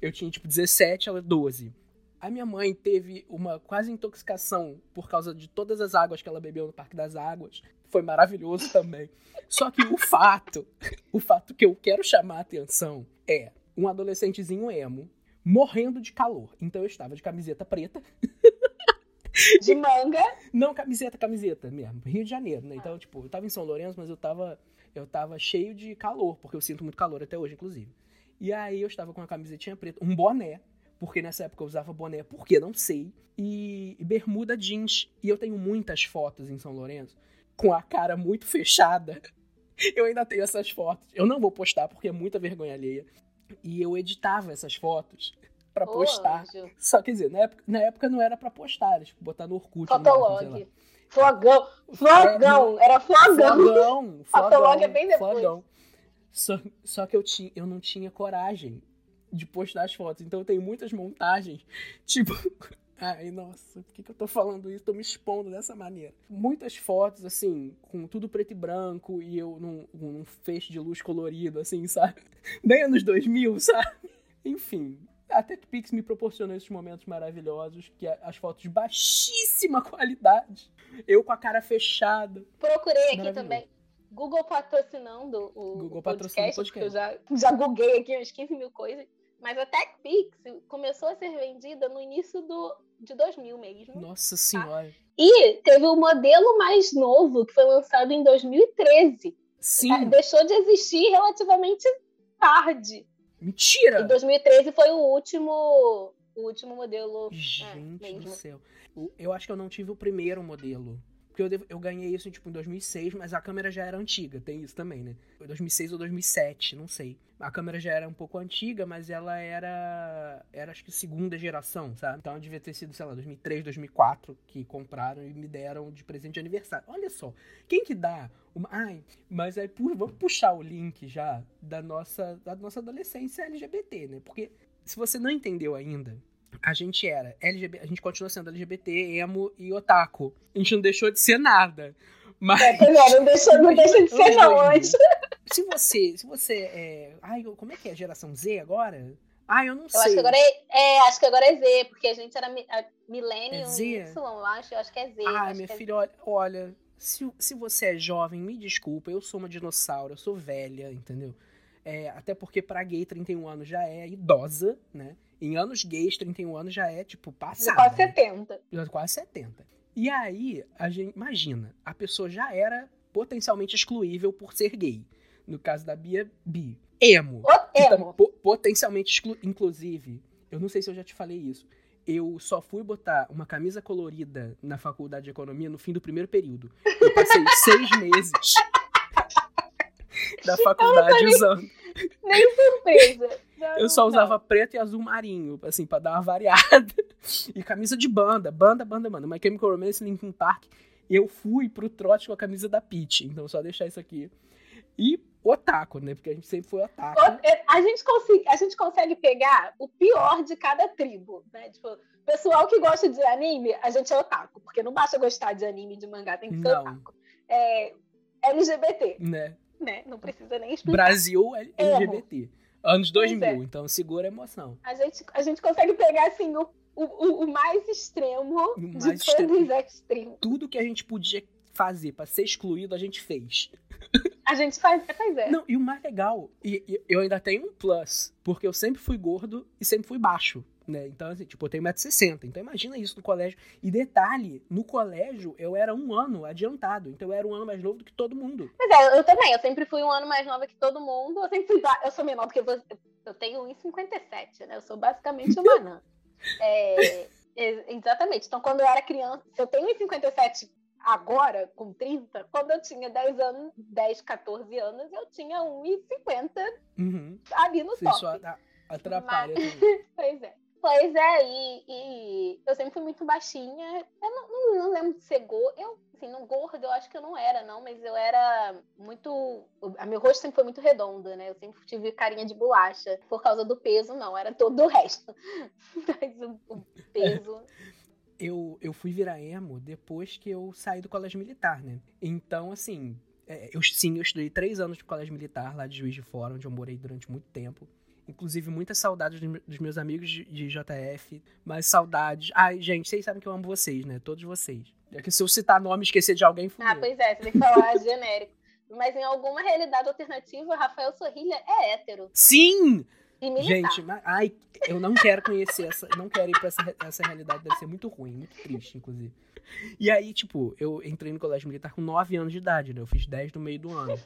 Eu tinha tipo 17, ela 12. A minha mãe teve uma quase intoxicação por causa de todas as águas que ela bebeu no Parque das Águas. Foi maravilhoso também. Só que o fato, o fato que eu quero chamar a atenção é um adolescentezinho emo morrendo de calor. Então eu estava de camiseta preta,
De manga.
não, camiseta, camiseta mesmo. Rio de Janeiro, né? Então, tipo, eu tava em São Lourenço, mas eu tava, eu tava cheio de calor, porque eu sinto muito calor até hoje, inclusive. E aí eu estava com uma camisetinha preta, um boné, porque nessa época eu usava boné, porque não sei, e, e bermuda jeans. E eu tenho muitas fotos em São Lourenço com a cara muito fechada. Eu ainda tenho essas fotos. Eu não vou postar porque é muita vergonha alheia. E eu editava essas fotos pra
Ô,
postar.
anjo.
Só quer dizer, na época, na época não era pra postar, era tipo botar no Orkut.
Fotolog. Flogão. Flogão. Era flogão.
Flogão,
Fotolog
flogão,
é bem depois.
flogão. Só, só que eu, tinha, eu não tinha coragem de postar as fotos. Então tenho muitas montagens. Tipo, ai, nossa, por que, que eu tô falando isso? Tô me expondo dessa maneira. Muitas fotos, assim, com tudo preto e branco e eu num, num feixe de luz colorido, assim, sabe? Bem anos 2000, sabe? Enfim. A TechPix me proporcionou esses momentos maravilhosos, que é as fotos de baixíssima qualidade. Eu com a cara fechada.
Procurei aqui também. Google patrocinando o,
Google
o
patrocinando o
podcast, eu já,
podcast.
já googlei aqui uns 15 mil coisas. Mas a TechPix começou a ser vendida no início do, de 2000 mesmo.
Nossa senhora.
E teve o modelo mais novo, que foi lançado em 2013.
Sim.
Ah, Deixou de existir relativamente tarde. E
Mentira!
2013 foi o último, o último modelo é,
Gente do
mesmo.
céu. Eu acho que eu não tive o primeiro modelo. Porque eu, devo- eu ganhei isso tipo, em 2006, mas a câmera já era antiga. Tem isso também, né? Foi 2006 ou 2007, não sei. A câmera já era um pouco antiga, mas ela era. Era acho que segunda geração, sabe? Então devia ter sido, sei lá, 2003, 2004 que compraram e me deram de presente de aniversário. Olha só. Quem que dá uma. Ai, mas aí pu- vamos puxar o link já da nossa, da nossa adolescência LGBT, né? Porque se você não entendeu ainda, a gente era LGBT, a gente continua sendo LGBT, emo e otaku. A gente não deixou de ser nada. Mas
É, é, não, deixou, não deixa de ser não
Dois
antes.
se você, se você é, ai, como é que é geração Z agora? Ai, eu não
Eu
sei.
acho que agora é, é, acho que agora é Z, porque a gente era mi- a Millennium
É Z?
Y, eu acho, eu acho que é Z.
Ai,
acho
minha
é
filha, olha, olha se, se você é jovem, me desculpa, eu sou uma dinossauro, eu sou velha, entendeu? É, até porque pra gay 31 anos já é idosa, né? Em anos gays, 31 anos já é, tipo,
Z,
passada.
quase
né?
70.
Já quase 70. E aí, a gente, imagina, a pessoa já era potencialmente excluível por ser gay. No caso da Bia, bi. Emo.
Emo.
po- potencialmente exclu... Inclusive, eu não sei se eu já te falei isso. Eu só fui botar uma camisa colorida na faculdade de economia no fim do primeiro período. Eu passei seis meses da faculdade usando.
Nem surpresa. Não,
Eu só
não.
usava preto e azul marinho, assim, pra dar uma variada. E camisa de banda, banda, banda, banda. My Chemical Romance, Linkin Park. Eu fui pro trote com a camisa da Peach. Então, só deixar isso aqui. E otaku, né? Porque a gente sempre foi otaku.
É, a gente, consegue, a gente consegue pegar o pior de cada tribo, né? Tipo, pessoal que gosta de anime, a gente é otaku, porque não basta gostar de anime de mangá, tem que ser não. otaku. É, LGBT.
Né?
Né? Não precisa nem explicar.
Brasil LGBT. Anos 2000, é. então segura a emoção.
A gente, a gente consegue pegar, assim, o, o, o mais extremo o mais de todos os extremos.
Tudo que a gente podia fazer para ser excluído, a gente fez.
A gente faz, pois é.
Não, e o mais legal, e, e, eu ainda tenho um plus, porque eu sempre fui gordo e sempre fui baixo. Né? Então, assim, tipo, eu tenho 1,60m. Então, imagina isso no colégio. E detalhe, no colégio eu era um ano adiantado. Então, eu era um ano mais novo do que todo mundo.
Pois é, eu também. Eu sempre fui um ano mais nova que todo mundo. Eu sempre fui. Eu sou menor do que você. Eu tenho 1,57, né? Eu sou basicamente uma anã. é, exatamente. Então, quando eu era criança, eu tenho 1,57 agora, com 30, quando eu tinha 10 anos, 10, 14 anos, eu tinha 1,50
uhum.
ali no Você top. Só
atrapalha. Mas...
pois é. Pois é, e, e, eu sempre fui muito baixinha. Eu não, não, não lembro de ser gorda. Eu, assim, não gorda, eu acho que eu não era, não, mas eu era muito. A meu rosto sempre foi muito redondo, né? Eu sempre tive carinha de bolacha. Por causa do peso, não, era todo o resto. mas o, o peso.
Eu, eu fui virar emo depois que eu saí do colégio militar, né? Então, assim, é, eu sim, eu estudei três anos de colégio militar lá de Juiz de Fora, onde eu morei durante muito tempo. Inclusive, muitas saudades dos meus amigos de, JF, mas saudades. Ai, gente, vocês sabem que eu amo vocês, né? Todos vocês. É que se eu citar nome e esquecer de alguém,
fudeu. Ah, pois é, você tem que falar genérico. Mas em alguma realidade alternativa, Rafael Sorrilha é hétero.
Sim! Gente, mas, ai, eu não quero conhecer essa. Não quero ir pra essa, essa realidade. Deve ser muito ruim, muito triste, inclusive. E aí, tipo, eu entrei no colégio militar com 9 anos de idade, né? Eu fiz 10 no meio do ano.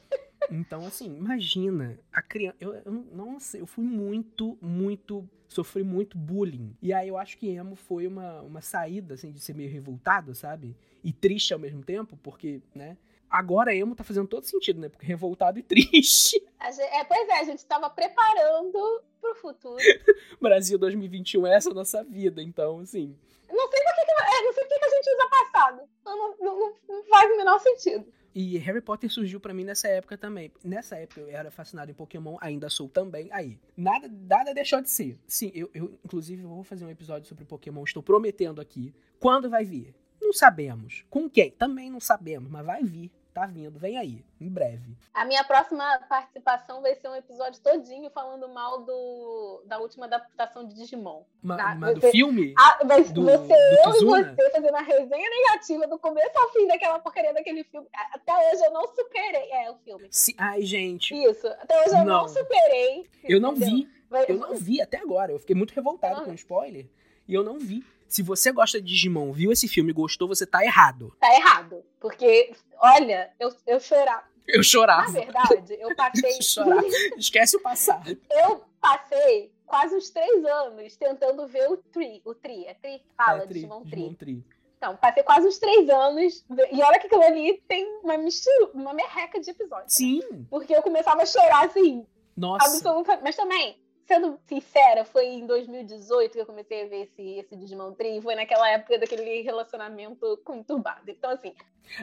Então, assim, imagina, a criança. Eu, eu, nossa, eu fui muito, muito. Sofri muito bullying. E aí eu acho que emo foi uma, uma saída, assim, de ser meio revoltado, sabe? E triste ao mesmo tempo, porque, né? Agora emo tá fazendo todo sentido, né? Porque revoltado e triste.
Gente, é, pois é, a gente tava preparando pro futuro.
Brasil 2021 é essa nossa vida, então, assim.
Não sei por que, que é, não sei por que, que a gente usa passado. Não, não, não faz o menor sentido.
E Harry Potter surgiu para mim nessa época também. Nessa época eu era fascinado em Pokémon, ainda sou também. Aí, nada, nada deixou de ser. Sim, eu, eu inclusive vou fazer um episódio sobre Pokémon, estou prometendo aqui. Quando vai vir? Não sabemos. Com quem? Também não sabemos, mas vai vir tá vindo, vem aí, em breve.
A minha próxima participação vai ser um episódio todinho falando mal do, da última adaptação de Digimon.
Ma, tá? mas do filme?
Ah, vai, do, vai ser eu e você fazendo a resenha negativa do começo ao fim daquela porcaria daquele filme. Até hoje eu não superei. É, o filme.
Se, ai, gente.
Isso. Até hoje eu não, não superei.
Eu não vi. Vai, eu não vi até agora. Eu fiquei muito revoltado com o spoiler. E eu não vi. Se você gosta de Digimon, viu esse filme e gostou, você tá errado.
Tá errado. Porque, olha, eu, eu chorava.
Eu chorava.
Na verdade, eu passei.
Chorar. Esquece o passado.
Eu passei quase uns três anos tentando ver o Tri. O Tri, é Tri? Fala, é, tri, Digimon Tri. Digimon Tri. Então, passei quase uns três anos. E olha que aquilo ali tem uma mistura, uma merreca de episódios.
Sim.
Né? Porque eu começava a chorar assim.
Nossa.
Absolutamente. Mas também, sendo sincera, foi em 2018 que eu comecei a ver esse, esse Digimon Tree. Foi naquela época daquele relacionamento conturbado. Então, assim.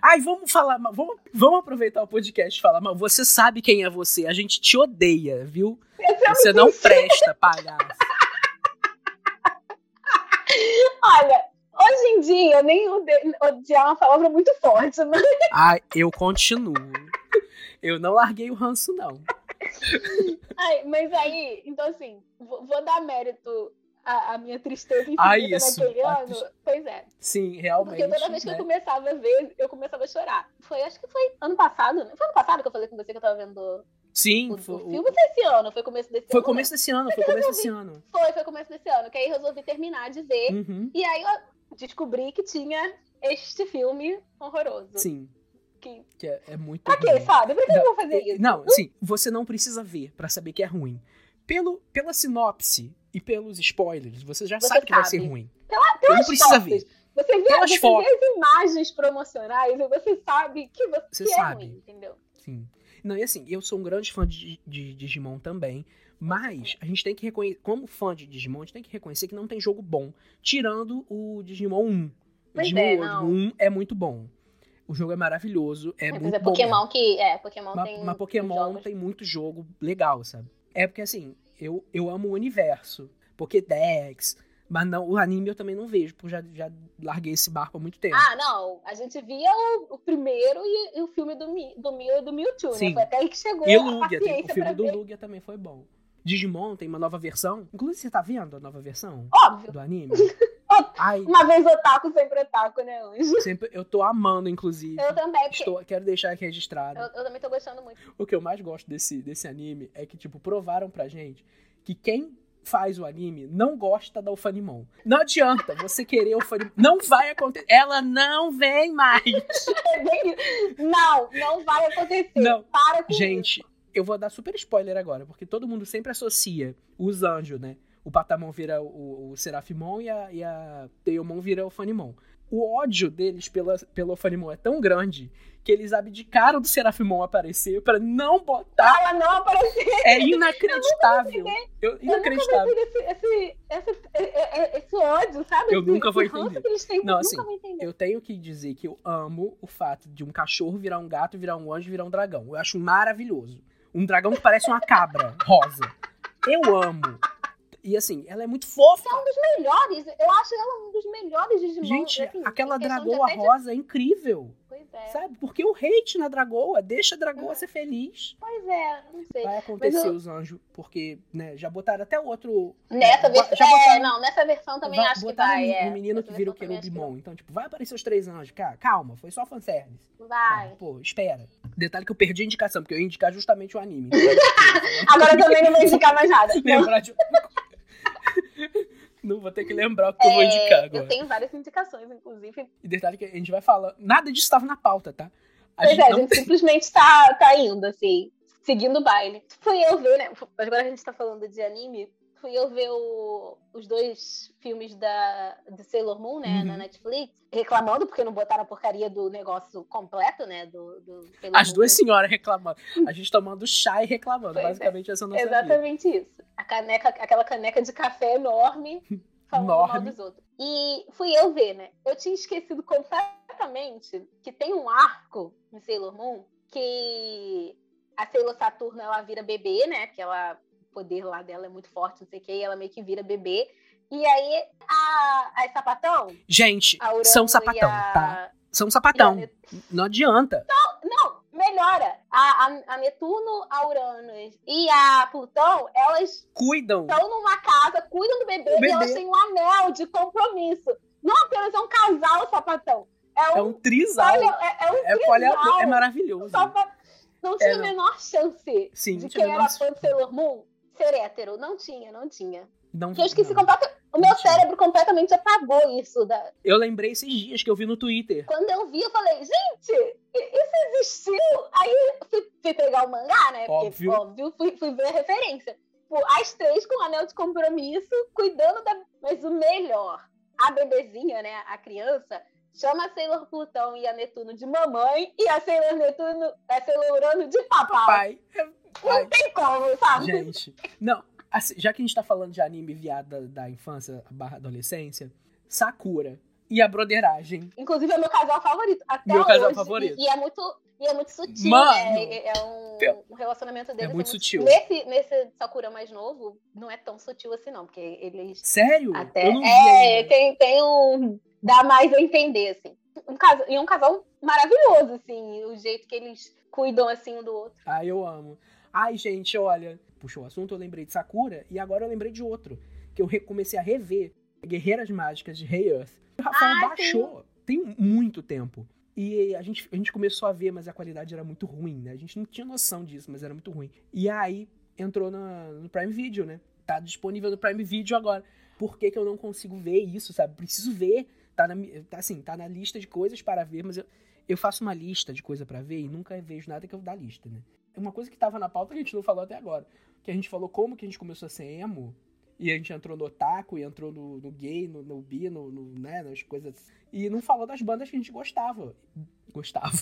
Ai, vamos falar, vamos, vamos aproveitar o podcast e falar, mas você sabe quem é você. A gente te odeia, viu? Você não presta, palhaço.
Olha, hoje em dia, nem odiar é uma palavra muito forte, mas.
Ai, eu continuo. Eu não larguei o ranço, não.
Ai, mas aí, então assim, vou, vou dar mérito à, à, minha tristeza
ah, isso.
naquele ano. Pois é.
Sim, realmente.
Porque toda vez que né? eu começava a ver, eu começava a chorar. Foi, acho que foi ano passado, né? Foi ano passado que eu falei com você que eu tava vendo
Sim,
o, foi. O filme foi esse ano, foi começo desse
foi ano. Começo desse ano foi começo desse ano.
Foi, foi começo desse ano. Que aí resolvi terminar de ver.
Uhum.
E aí eu descobri que tinha este filme horroroso.
Sim que. Que é, é muito.
Pra quê, sabe? Por que não, eu vou fazer isso?
Não, sim, você não precisa ver para saber que é ruim. Pelo, pela sinopse e pelos spoilers, você já você sabe, sabe, que vai ser ruim.
Pela, pelas não precisa fotos. ver. Você vê, pelas você fotos. vê as imagens promocionais e você sabe que você, você que é sabe. ruim, entendeu?
Sim. Não, e assim, eu sou um grande fã de, de, de Digimon também. Mas a gente tem que reconhecer, como fã de Digimon, a gente tem que reconhecer que não tem jogo bom, tirando o Digimon 1. O Digimon é, 1 é muito bom. O jogo é maravilhoso, é,
É,
muito
mas é
bom.
Pokémon que. É, Pokémon
Mas,
tem.
mas Pokémon
jogos.
tem muito jogo legal, sabe? É porque assim, eu, eu amo o universo. Pokédex. Mas não, o anime eu também não vejo, porque já, já larguei esse barco há muito tempo.
Ah, não. A gente via o, o primeiro e, e o filme do, Mi, do Mew e do Mewtwo,
Sim.
né? Foi até aí que chegou
e
a
Lugia, tem, o filme do
ver.
Lugia também foi bom. Digimon tem uma nova versão. Inclusive, você tá vendo a nova versão
Óbvio.
do anime? Ai,
Uma vez otaku, sempre otaku, né, Anjo?
sempre, eu tô amando, inclusive.
Eu também, porque
Estou, quero deixar aqui registrado.
eu, eu também tô gostando muito.
O que eu mais gosto desse, desse anime é que, tipo, provaram pra gente que quem faz o anime não gosta da Ufanimon. Não adianta você querer o Ufanimon. Não vai acontecer. Ela não vem mais.
É isso. Não, não vai acontecer.
Não.
Para com
Gente, eu vou dar super spoiler agora, porque todo mundo sempre associa os anjos, né? O Patamon vira o, o Serafimon e a, e a Teomon vira o Fanimon. O ódio deles pela, pelo Fanimon é tão grande que eles abdicaram do Serafimon aparecer pra não botar.
Ela não aparecer.
É inacreditável. Eu,
Eu
inacreditável.
entender esse, esse, esse, esse ódio, sabe?
Eu nunca vou entender.
que eles têm,
Não,
eu
assim,
nunca vou entender.
Eu tenho que dizer que eu amo o fato de um cachorro virar um gato, virar um anjo, virar um dragão. Eu acho maravilhoso. Um dragão que parece uma cabra rosa. Eu amo. E assim, ela é muito fofa.
melhores, eu acho ela um dos melhores Digimon.
Gente,
assim,
aquela dragoa
de-
rosa é incrível.
Pois é,
Sabe? Porque o hate na dragoa deixa a dragoa ser feliz.
pois é, não sei.
Vai acontecer
eu-
os anjos, porque, né, já botaram até outro.
Nessa
é,
versão,
já
é,
botaram-
não, nessa versão também
vai-
acho que vai.
um,
é.
um menino
Nessa
que vira o
versão acho que
Querubimon. Então, tipo, vai aparecer os três anjos. Cara, calma, foi só fanservice.
Vai.
Pô, espera. Detalhe que eu perdi a indicação, porque eu ia indicar justamente o anime.
Agora eu também não vou indicar mais nada.
lembrar de. Não vou ter que lembrar o que eu vou
É,
indicar agora.
eu tenho várias indicações, inclusive.
E detalhe que a gente vai falar. Nada disso estava na pauta, tá? A
Pois
gente
é, a gente simplesmente tá, tá indo, assim, seguindo o baile. Fui eu ver, né? Agora a gente tá falando de anime. Fui eu ver o- os dois filmes da, de Sailor Moon, né,
Uhum.
na Netflix, reclamando porque não botaram a porcaria do negócio completo, né? Do, do Sailor
As
Moon.
duas senhoras reclamando. A gente tomando chá e reclamando.
Pois é.
Basicamente, essa é a nossa vida.
Exatamente isso. A caneca, aquela caneca de café enorme, falando mal
Enorme.
dos outros. E fui eu ver, né? Eu tinha esquecido completamente que tem um arco em Sailor Moon que a Sailor Saturno ela vira bebê, né? Porque ela, poder lá dela é muito forte, não sei o que, e ela meio que vira bebê. E aí a, a sapatão,
Gente,
a
são sapatão,
a...
tá? São sapatão. Não adianta.
Não, melhora. A, a, a Netuno, a Uranus e a Plutão, elas
Cuidam.
estão numa casa, cuidam do bebê,
Bebê.
e elas têm um anel de compromisso. Não apenas é um casal sapatão. É
É
um,
um trisal.
é, é um
É,
trisal.
é maravilhoso.
Sapa- Não tinha
É,
a
não.
menor chance
Sim,
de
não
quem era fã de Sailor Moon ser hétero. Não tinha, não tinha.
Não,
eu esqueci
não.
completamente. O meu cérebro completamente apagou isso. Da...
Eu lembrei esses dias que eu vi no Twitter.
Quando eu vi, eu falei, gente, isso existiu? Aí fui, fui pegar o mangá, né? Porque,
Óbvio.
óbvio, fui, fui ver a referência. Pô, as três com o anel de compromisso, cuidando da. Mas o melhor, a bebezinha, né? A criança, chama a Sailor Plutão e a Netuno de mamãe e a Sailor Netuno, a Sailor Urano de papai.
Pai. É-
Não tem como, sabe?
Gente, não, assim, já que a gente tá falando de anime viado da, da infância barra adolescência, Sakura e a broderagem.
Inclusive é meu casal favorito. Até
Meu casal
hoje,
favorito.
E, e é muito. E é muito sutil,
Mano!
né? É, é um, um relacionamento deles.
muito sutil.
Nesse, nesse Sakura mais novo, não é tão sutil assim, não, porque eles.
Sério?
Até.
Eu não vi
é,
ainda.
tem, tem um. Dá mais a entender, assim. Um casal, e é um casal maravilhoso, assim, o jeito que eles cuidam assim um do outro.
Ai, eu amo. Ai, gente, olha. Puxou o assunto, eu lembrei de Sakura e agora eu lembrei de outro. Que eu comecei a rever Guerreiras Mágicas de Rei Earth. O Rafael
Ah,
baixou. Tem muito tempo. E a gente, a gente começou a ver, mas a qualidade era muito ruim, né? A gente não tinha noção disso, mas era muito ruim. E aí entrou na- no Prime Video, né? Tá disponível no Prime Video agora. Por que, que eu não consigo ver isso, sabe? Preciso ver. Tá, na, tá assim, tá na lista de coisas para ver, mas eu, eu faço uma lista de coisa para ver e nunca vejo nada que eu da lista, né? Uma coisa que tava na pauta que a gente não falou até agora. Que a gente falou como que a gente começou a ser emo. E a gente entrou no otaku, e entrou no, no gay, no, no bi, no, no, né, nas coisas. E não falou das bandas que a gente gostava. Gostava.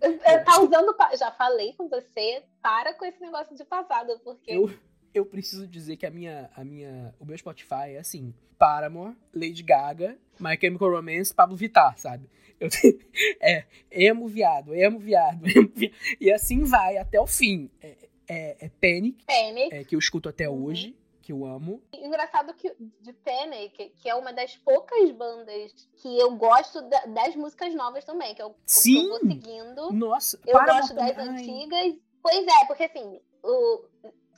É, Tá usando. Já falei com você, para com esse negócio de passado, porque
Eu, eu preciso dizer que a minha, a minha, o meu Spotify é assim: Paramore, Lady Gaga, My Chemical Romance, Pablo Vittar, sabe? Eu, é emo viado, emo viado, emo viado, e assim vai até o fim. É, é, é Panic,
Panic.
É, que eu escuto até uhum. hoje, que eu amo.
Engraçado que de Panic, que é uma das poucas bandas que eu gosto da, das músicas novas também, que eu,
Sim.
Que eu vou seguindo.
Nossa,
eu gosto das antigas. Pois é, porque assim, o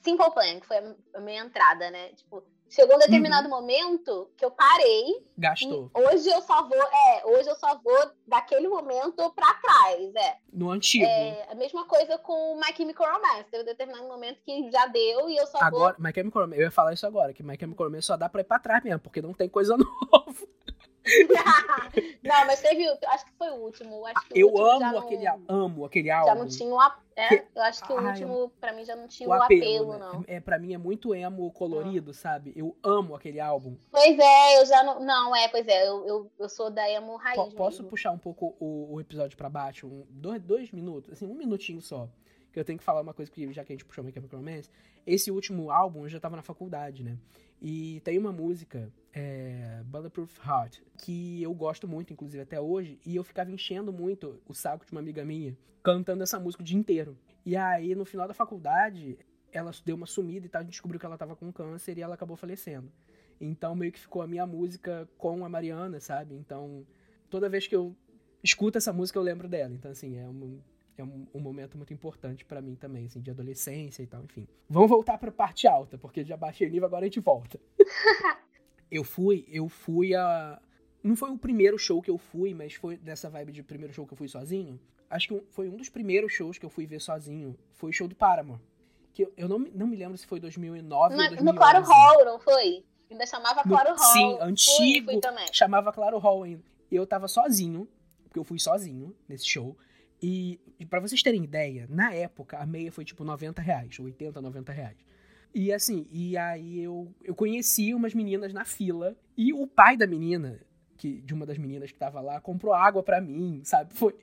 Simple Plan, que foi a minha entrada, né? Tipo, chegou um determinado uhum. momento que eu parei.
Gastou.
Hoje eu só vou, é, hoje eu só vou daquele momento pra trás, é.
No antigo.
É, a mesma coisa com My Chemical Romance. Teve um determinado momento que já deu e eu só
agora,
vou...
My Chemical Romance, eu ia falar isso agora, que My Chemical Romance só dá pra ir pra trás mesmo, porque não tem coisa nova.
não, mas teve. Acho que foi o último.
eu
último
amo, aquele, não, amo aquele álbum.
Já não tinha um é, que... Eu acho que o Ai, último, pra mim, já não tinha o, o apelo, apelo né? não.
É, pra mim é muito emo colorido, sabe? Eu amo aquele álbum.
Pois é, eu já não. Não, é, pois é, eu, eu, eu sou da emo raiz.
Posso
mesmo.
puxar um pouco o, o episódio pra baixo? Um, dois, dois minutos, assim, um minutinho só. Que eu tenho que falar uma coisa que, já que a gente puxou My Chemical Romance, esse último álbum eu já tava na faculdade, né? E tem uma música, é, Bulletproof Heart, que eu gosto muito, inclusive até hoje, e eu ficava enchendo muito o saco de uma amiga minha, cantando essa música o dia inteiro. E aí, no final da faculdade, ela deu uma sumida e tal, a gente descobriu que ela tava com câncer e ela acabou falecendo. Então, meio que ficou a minha música com a Mariana, sabe? Então, toda vez que eu escuto essa música, eu lembro dela. Então, assim, é um, é um, um momento muito importante para mim também, assim, de adolescência e tal, enfim. Vamos voltar pra parte alta, porque já baixei o nível, agora a gente volta. eu fui, eu fui a. Não foi o primeiro show que eu fui, mas foi dessa vibe de primeiro show que eu fui sozinho. Acho que foi um dos primeiros shows que eu fui ver sozinho. Foi o show do Paramore. Que eu, eu não, não me lembro se foi 2009
no,
ou 2011.
No Claro Hall, não foi? Ainda chamava Claro no, Hall.
Sim, antigo. Fui, fui chamava Claro Hall ainda. Eu tava sozinho, porque eu fui sozinho nesse show. E, e para vocês terem ideia, na época a meia foi tipo 90 reais, 80, 90 reais. E assim, e aí eu, eu conheci umas meninas na fila e o pai da menina, que de uma das meninas que tava lá, comprou água para mim, sabe? Foi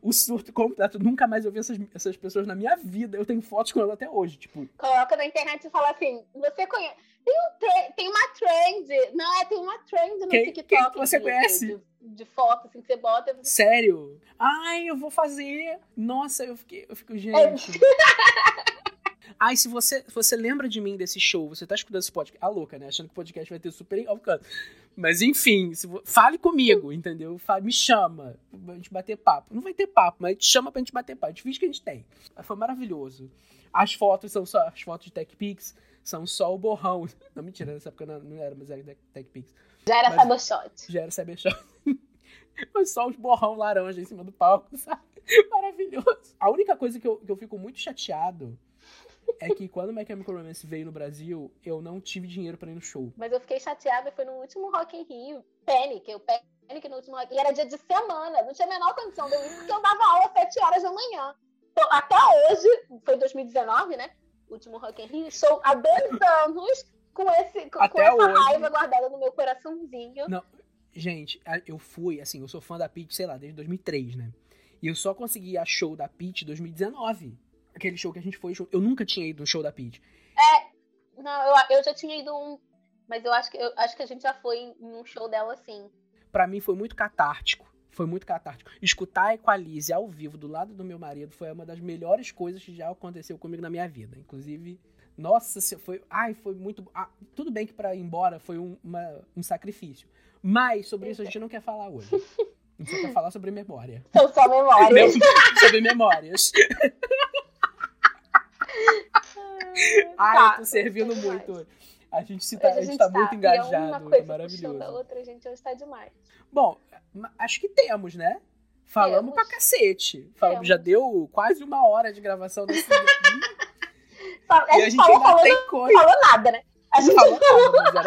o surto completo. Nunca mais eu vi essas, essas pessoas na minha vida. Eu tenho fotos com elas até hoje, tipo.
Coloca na internet e fala assim: você conhece. Tem, um tem uma trend. Não, é, tem uma trend no
quem,
TikTok.
Quem que você de, conhece?
De, de, foto, assim, que você bota.
Sério? Ai, eu vou fazer. Nossa, eu fiquei. Eu fico, gente. É. Ai, se você, você lembra de mim desse show, você tá escutando esse podcast. A louca, né? Achando que o podcast vai ter super alcance. Mas enfim, se, fale comigo, entendeu? Fale, me chama pra gente bater papo. Não vai ter papo, mas te chama pra gente bater papo. A gente finge que a gente tem. Foi maravilhoso. As fotos são só. As fotos de TechPix são só o borrão. Não, mentira, nessa época não, não era, mas era TechPix.
Já era Cybershot.
Já era Cybershot. mas só os borrão laranja em cima do palco, sabe? Maravilhoso. A única coisa que eu, que eu fico muito chateado é que quando My Chemical Romance veio no Brasil, eu não tive dinheiro para ir no show.
Mas eu fiquei chateada, foi no último Rock in Rio, Panic, eu Panic no último Rock, e era dia de semana, não tinha a menor condição de eu ir, porque eu dava aula às 7 horas da manhã. Então, até hoje, foi 2019, né? Último Rock in Rio, estou há dois anos com, esse, com, com essa hoje... raiva guardada no meu coraçãozinho.
Não, gente, eu fui, assim, eu sou fã da Pete, sei lá, desde 2003, né? E eu só consegui a show da Pete em 2019 aquele show que a gente foi. Eu nunca tinha ido no show da Peach.
É, não, eu, eu já tinha ido um. Mas eu acho, que, eu acho que a gente já foi em um show dela assim.
Para mim foi muito catártico. Foi muito catártico. Escutar a Equalize ao vivo do lado do meu marido foi uma das melhores coisas que já aconteceu comigo na minha vida. Inclusive, nossa, foi. Ai, foi muito. Ah, tudo bem que para ir embora foi um, uma, um sacrifício. Mas sobre isso a gente não quer falar hoje. A gente só quer falar sobre memória.
São só memórias.
sobre memórias. Ai, tá, eu tô servindo muito. A gente, se tá, a gente tá, muito engajado. É maravilhoso.
A outra, a gente hoje tá demais.
Bom, acho que temos, né? Falamos temos. pra cacete. Falamos, já deu quase uma hora de gravação desse
a, e a gente falou, falou, coisa. Não falou nada, né? A gente
falou nada,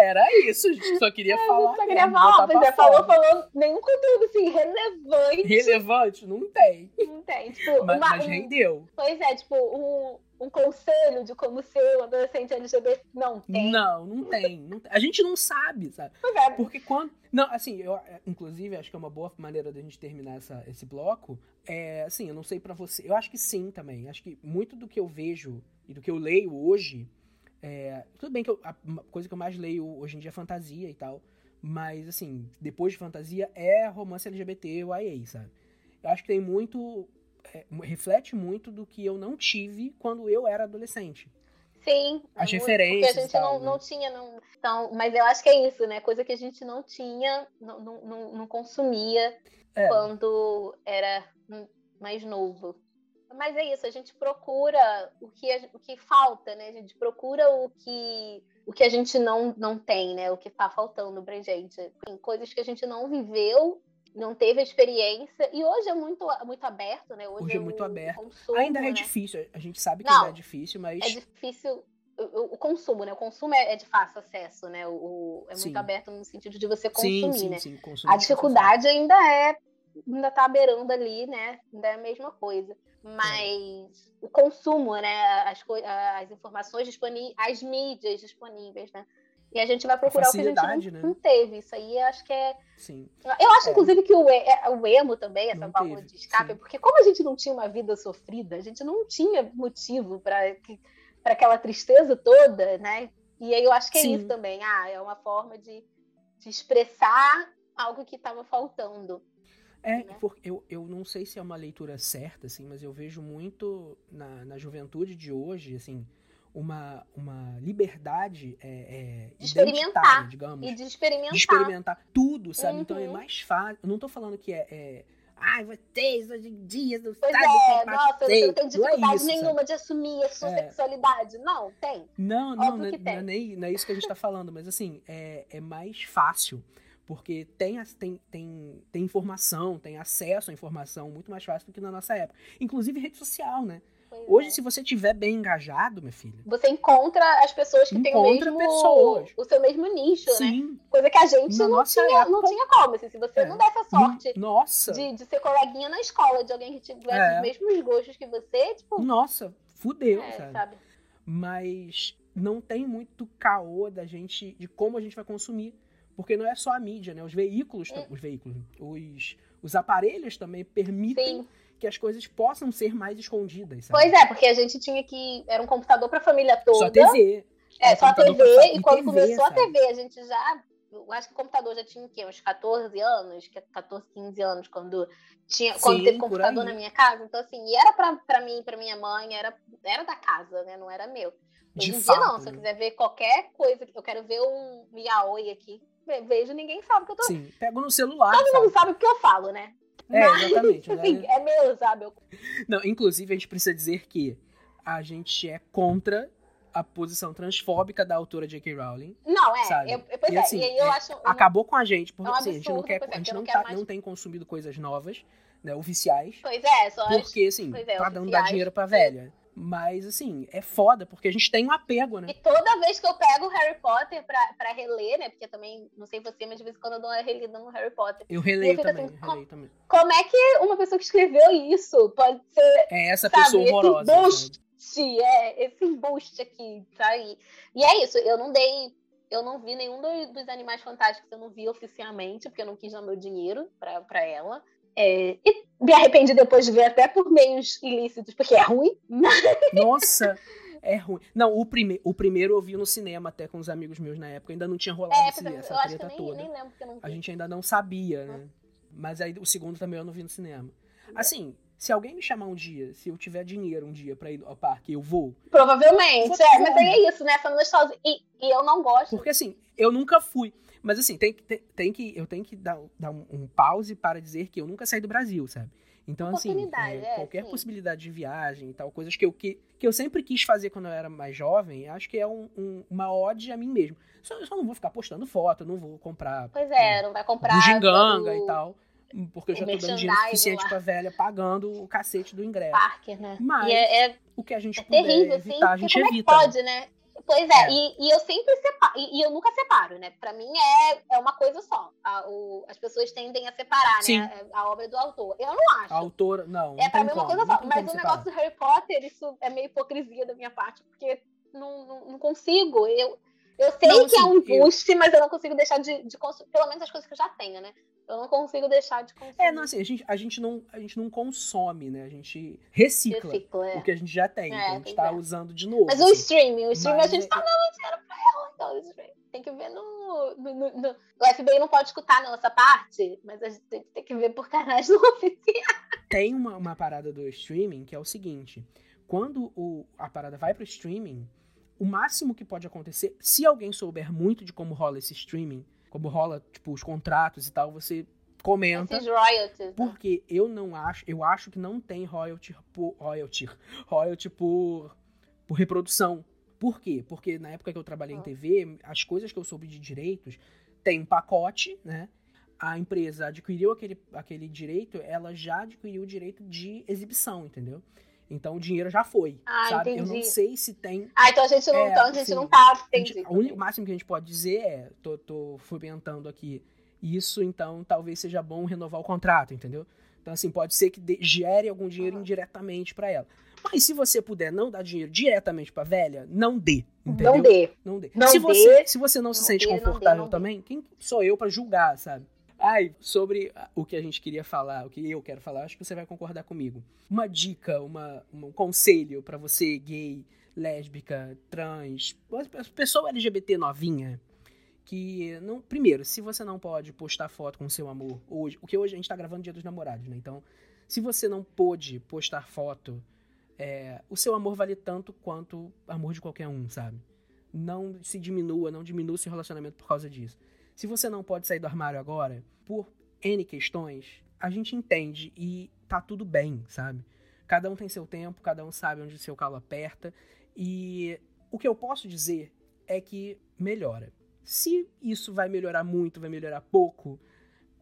era isso. A gente só queria
É,
falar.
só queria falar, pois é, falou, falou, nenhum conteúdo assim, relevante.
Relevante? Não tem.
Não tem, tipo,
Mas,
uma-
mas rendeu.
Pois é, tipo, um, um conselho de como ser um adolescente LGBT. Não tem.
Não, não tem, não tem. A gente não sabe, sabe?
Pois é,
Porque quando. Não, assim, eu, inclusive, acho que é uma boa maneira da gente terminar essa, esse bloco. É, assim, eu não sei pra você. Eu acho que sim também. Acho que muito do que eu vejo e do que eu leio hoje. É, tudo bem que eu- a coisa que eu mais leio hoje em dia é fantasia e tal. Mas, assim, depois de fantasia é romance LGBT ou IA, sabe? Eu acho que tem muito. é, reflete muito do que eu não tive quando eu era adolescente.
sim.
As
muito-
referências
Porque a gente
tal,
não,
né?
não tinha. Não, então, mas eu acho que é isso, né? Coisa que a gente não tinha, não, não, não, consumia
É,
quando era mais novo. Mas é isso, a gente procura o que, a- o que falta, né? A gente procura o que, o que a gente não, não tem, né? O que tá faltando pra gente. Tem coisas que a gente não viveu, não teve a experiência. E hoje é muito, muito aberto, né?
Hoje é muito aberto.
consumo,
ainda é
né?
difícil, a gente sabe que
Não,
ainda é difícil, mas.
É difícil. O, consumo, né? O consumo é, é de fácil acesso, né? O, é
Sim.
muito aberto no sentido de você
sim,
consumir,
sim,
né?
sim, consumir
A
de
dificuldade ainda é, ainda tá beirando ali, né? Ainda é a mesma coisa. Mas o consumo, né? As, as informações disponíveis, as mídias disponíveis, né? E a gente vai procurar o que a gente não,
né?
não teve. Isso aí acho que é.
Sim.
Eu acho,
É.
inclusive, que o, é, o emo também, essa
Não
válvula
teve,
de escape,
sim.
porque como a gente não tinha uma vida sofrida, a gente não tinha motivo para aquela tristeza toda, né? E aí eu acho que é
Sim.
isso também. Ah, é uma forma de, de expressar algo que estava faltando.
É,
Né?
porque eu, eu não sei se é uma leitura certa, assim, mas eu vejo muito na, na juventude de hoje, assim, uma, uma liberdade é, é,
De experimentar
digamos.
E de experimentar.
de experimentar tudo, sabe? Então é
Uhum.
mais fácil. Eu não tô falando que é. é Ai, vocês hoje em dia não
Pois
sabem
é,
é
nossa, você não tem dificuldade
Não é isso, sabe?
nenhuma de assumir a sua
É.
sexualidade. Não, tem.
Não, não, não, é- não é
tem.
nem, não é isso que a gente tá falando, mas assim, é, é mais fácil. Porque tem, tem, tem, tem informação, tem acesso à informação muito mais fácil do que na nossa época. Inclusive rede social, né?
Pois
Hoje,
é.
se você tiver bem engajado, minha filha.
Você encontra as pessoas que têm o mesmo,
pessoas.
o seu mesmo nicho, né?
Sim.
Coisa que a gente
Na
não tinha, não
época-
tinha como. Assim, se você
É.
não desse a sorte
Nossa.
de, de ser coleguinha na escola de alguém que tivesse
É.
os mesmos gostos que você, tipo,
Nossa, fudeu,
é,
sabe?
sabe?
mas não tem muito caô da gente de como a gente vai consumir. Porque não é só a mídia, né? Os veículos, tam- os veículos, os, os aparelhos também permitem
Sim.
que as coisas possam ser mais escondidas, sabe?
Pois é, porque a gente tinha que. Era um computador pra família toda.
Só TV.
É,
É,
só a TV.
pra
E
e
quando
TV,
começou a
sabe?
TV, a gente já. Eu acho que o computador já tinha o quê? Uns 14 anos? que é 14, 15 anos, quando, tinha, quando
Sim,
teve
por
computador na minha casa. Então, assim, e era pra, pra mim, pra minha mãe, era, era da casa, né? Não era meu.
De
Hoje
fato.
dia, não. Se eu
né?
quiser ver qualquer coisa, eu quero ver um yaoi aqui, ve- vejo, ninguém sabe o que eu tô
Sim, pego no celular.
Todo
sabe?
mundo sabe o que eu falo, né?
É,
Mas,
exatamente.
assim,
né?
é meu, sabe? Eu-
Não, inclusive, a gente precisa dizer que a gente é contra a posição transfóbica da autora J.K. Rowling.
Não, é.
Sabe?
Eu, pois
E
é,
assim,
e aí eu
é,
acho. um-
Acabou com a gente, porque
É um
assim, a gente não
absurdo,
quer,
é,
a gente não,
não
tá-
mais-
não tem consumido coisas novas, né, oficiais,
Pois é, só
porque assim,
é,
tá dando dar dinheiro pra velha. Mas assim, é foda, porque a gente tem um apego, né?
E toda vez que eu pego o Harry Potter pra, pra reler, né? Porque também, não sei você, mas de vez em quando eu dou uma relida no Harry Potter.
Eu releio
eu
também,
assim,
releio também.
Como é que uma pessoa que escreveu isso pode ser,
É essa
sabe,
pessoa
esse
horrorosa. sabe?
embuste, é, esse embuste aqui, sabe? E é isso, eu não dei. Eu não vi nenhum do- dos Animais Fantásticos, eu não vi oficialmente, porque eu não quis dar meu dinheiro pra, pra ela. É, e me arrependi depois de ver até por meios ilícitos, porque é ruim.
Nossa, é ruim. Não, o, prime o primeiro eu vi no cinema até com os amigos meus na época. Ainda não tinha rolado
É,
esse- essa
eu acho que eu
treta
nem,
toda.
nem.
A gente ainda não sabia, né? Mas aí o segundo também eu não vi no cinema. Assim, se alguém me chamar um dia, se eu tiver dinheiro um dia pra ir ao parque, eu vou.
Provavelmente, é, mas aí é isso, né? Essa nostalgia. E, e eu não gosto.
Porque assim, eu nunca fui. Mas assim, tem, que- tem, tem que, eu tenho que dar, dar um, um pause para dizer que eu nunca saí do Brasil, sabe? Então, assim, é,
é,
qualquer
sim.
possibilidade de viagem e tal, coisas que eu, que, que eu sempre quis fazer quando eu era mais jovem, acho que é um, um- uma ode a mim mesmo. Só, eu só não vou ficar postando foto, eu não vou comprar
Pois é, não vai comprar.
bugiganga
do
e tal. Porque eu já tô dando dinheiro suficiente
lá.
pra velha pagando o cacete do ingresso.
Parque, né?
Mas
é, é-
o que a gente
é
puder
terrível,
evitar, a
assim.
gente
porque como
evita.
é que pode, né? Pois é, é. E, e, eu sempre separo, e, e, eu nunca separo, né? Pra mim é, é uma coisa só. A, o, as pessoas tendem a separar? Sim. né? A, obra do autor. Eu não acho.
A autora, não.
É
não
pra mim
uma
coisa só. Mas o negócio do Harry Potter, isso é meio hipocrisia da minha parte, porque não, não, não consigo. Eu, eu sei não, que é um boost, mas eu não consigo deixar de, de consumir, pelo menos as coisas que eu já tenho, né? Eu não consigo deixar de consumir.
É, não, assim, a gente, a gente, não, a gente não consome, né? A gente recicla, recicla é. o que a gente já tem. É, então a gente tá é. usando de novo.
Mas assim. o streaming, o streaming mas a gente é... tá dando dinheiro pra ela, então o streaming. Tem que ver no, no, no, no, O FBI não pode escutar não, essa parte, mas a gente tem, tem que ver por canais não oficiais.
Tem uma, uma parada do streaming que é o seguinte: quando o, a parada vai pro streaming, o máximo que pode acontecer, se alguém souber muito de como rola esse streaming, como rola, tipo, os contratos e tal, você comenta.
Esses royalties. Né?
Porque eu não acho, eu acho que não tem royalty por royalty, royalty por, por reprodução. Por quê? Porque na época que eu trabalhei em ah. TV, as coisas que eu soube de direitos, tem um pacote, né? A empresa adquiriu aquele, aquele direito, ela já adquiriu o direito de exibição, entendeu? Então o dinheiro já foi. Ah, sabe? Entendi. Eu não sei se tem.
Ah, então a gente não, é, então a gente assim, não tá. Entendi.
o único máximo que a gente pode dizer é, tô, tô fomentando aqui isso, então talvez seja bom renovar o contrato, entendeu? Então, assim, pode ser que gere algum dinheiro uhum. indiretamente para ela. Mas se você puder não dar dinheiro diretamente pra velha, não dê. Entendeu?
Não dê.
Não dê.
Não
se,
dê.
Você, se você não, não se sente dê, confortável não também, quem sou eu para julgar, sabe? Ai, sobre o que a gente queria falar, o que eu quero falar, acho que você vai concordar comigo. Uma dica, uma, um conselho para você gay, lésbica, trans, pessoa LGBT novinha, que não, primeiro, se você não pode postar foto com seu amor hoje, o que hoje a gente tá gravando Dia dos Namorados, né? Então, se você não pôde postar foto, é, o seu amor vale tanto quanto amor de qualquer um, sabe? Não se diminua, não diminua seu relacionamento por causa disso. Se você não pode sair do armário agora, por N questões, a gente entende e tá tudo bem, sabe? Cada um tem seu tempo, cada um sabe onde seu calo aperta. E o que eu posso dizer é que melhora. Se isso vai melhorar muito, vai melhorar pouco,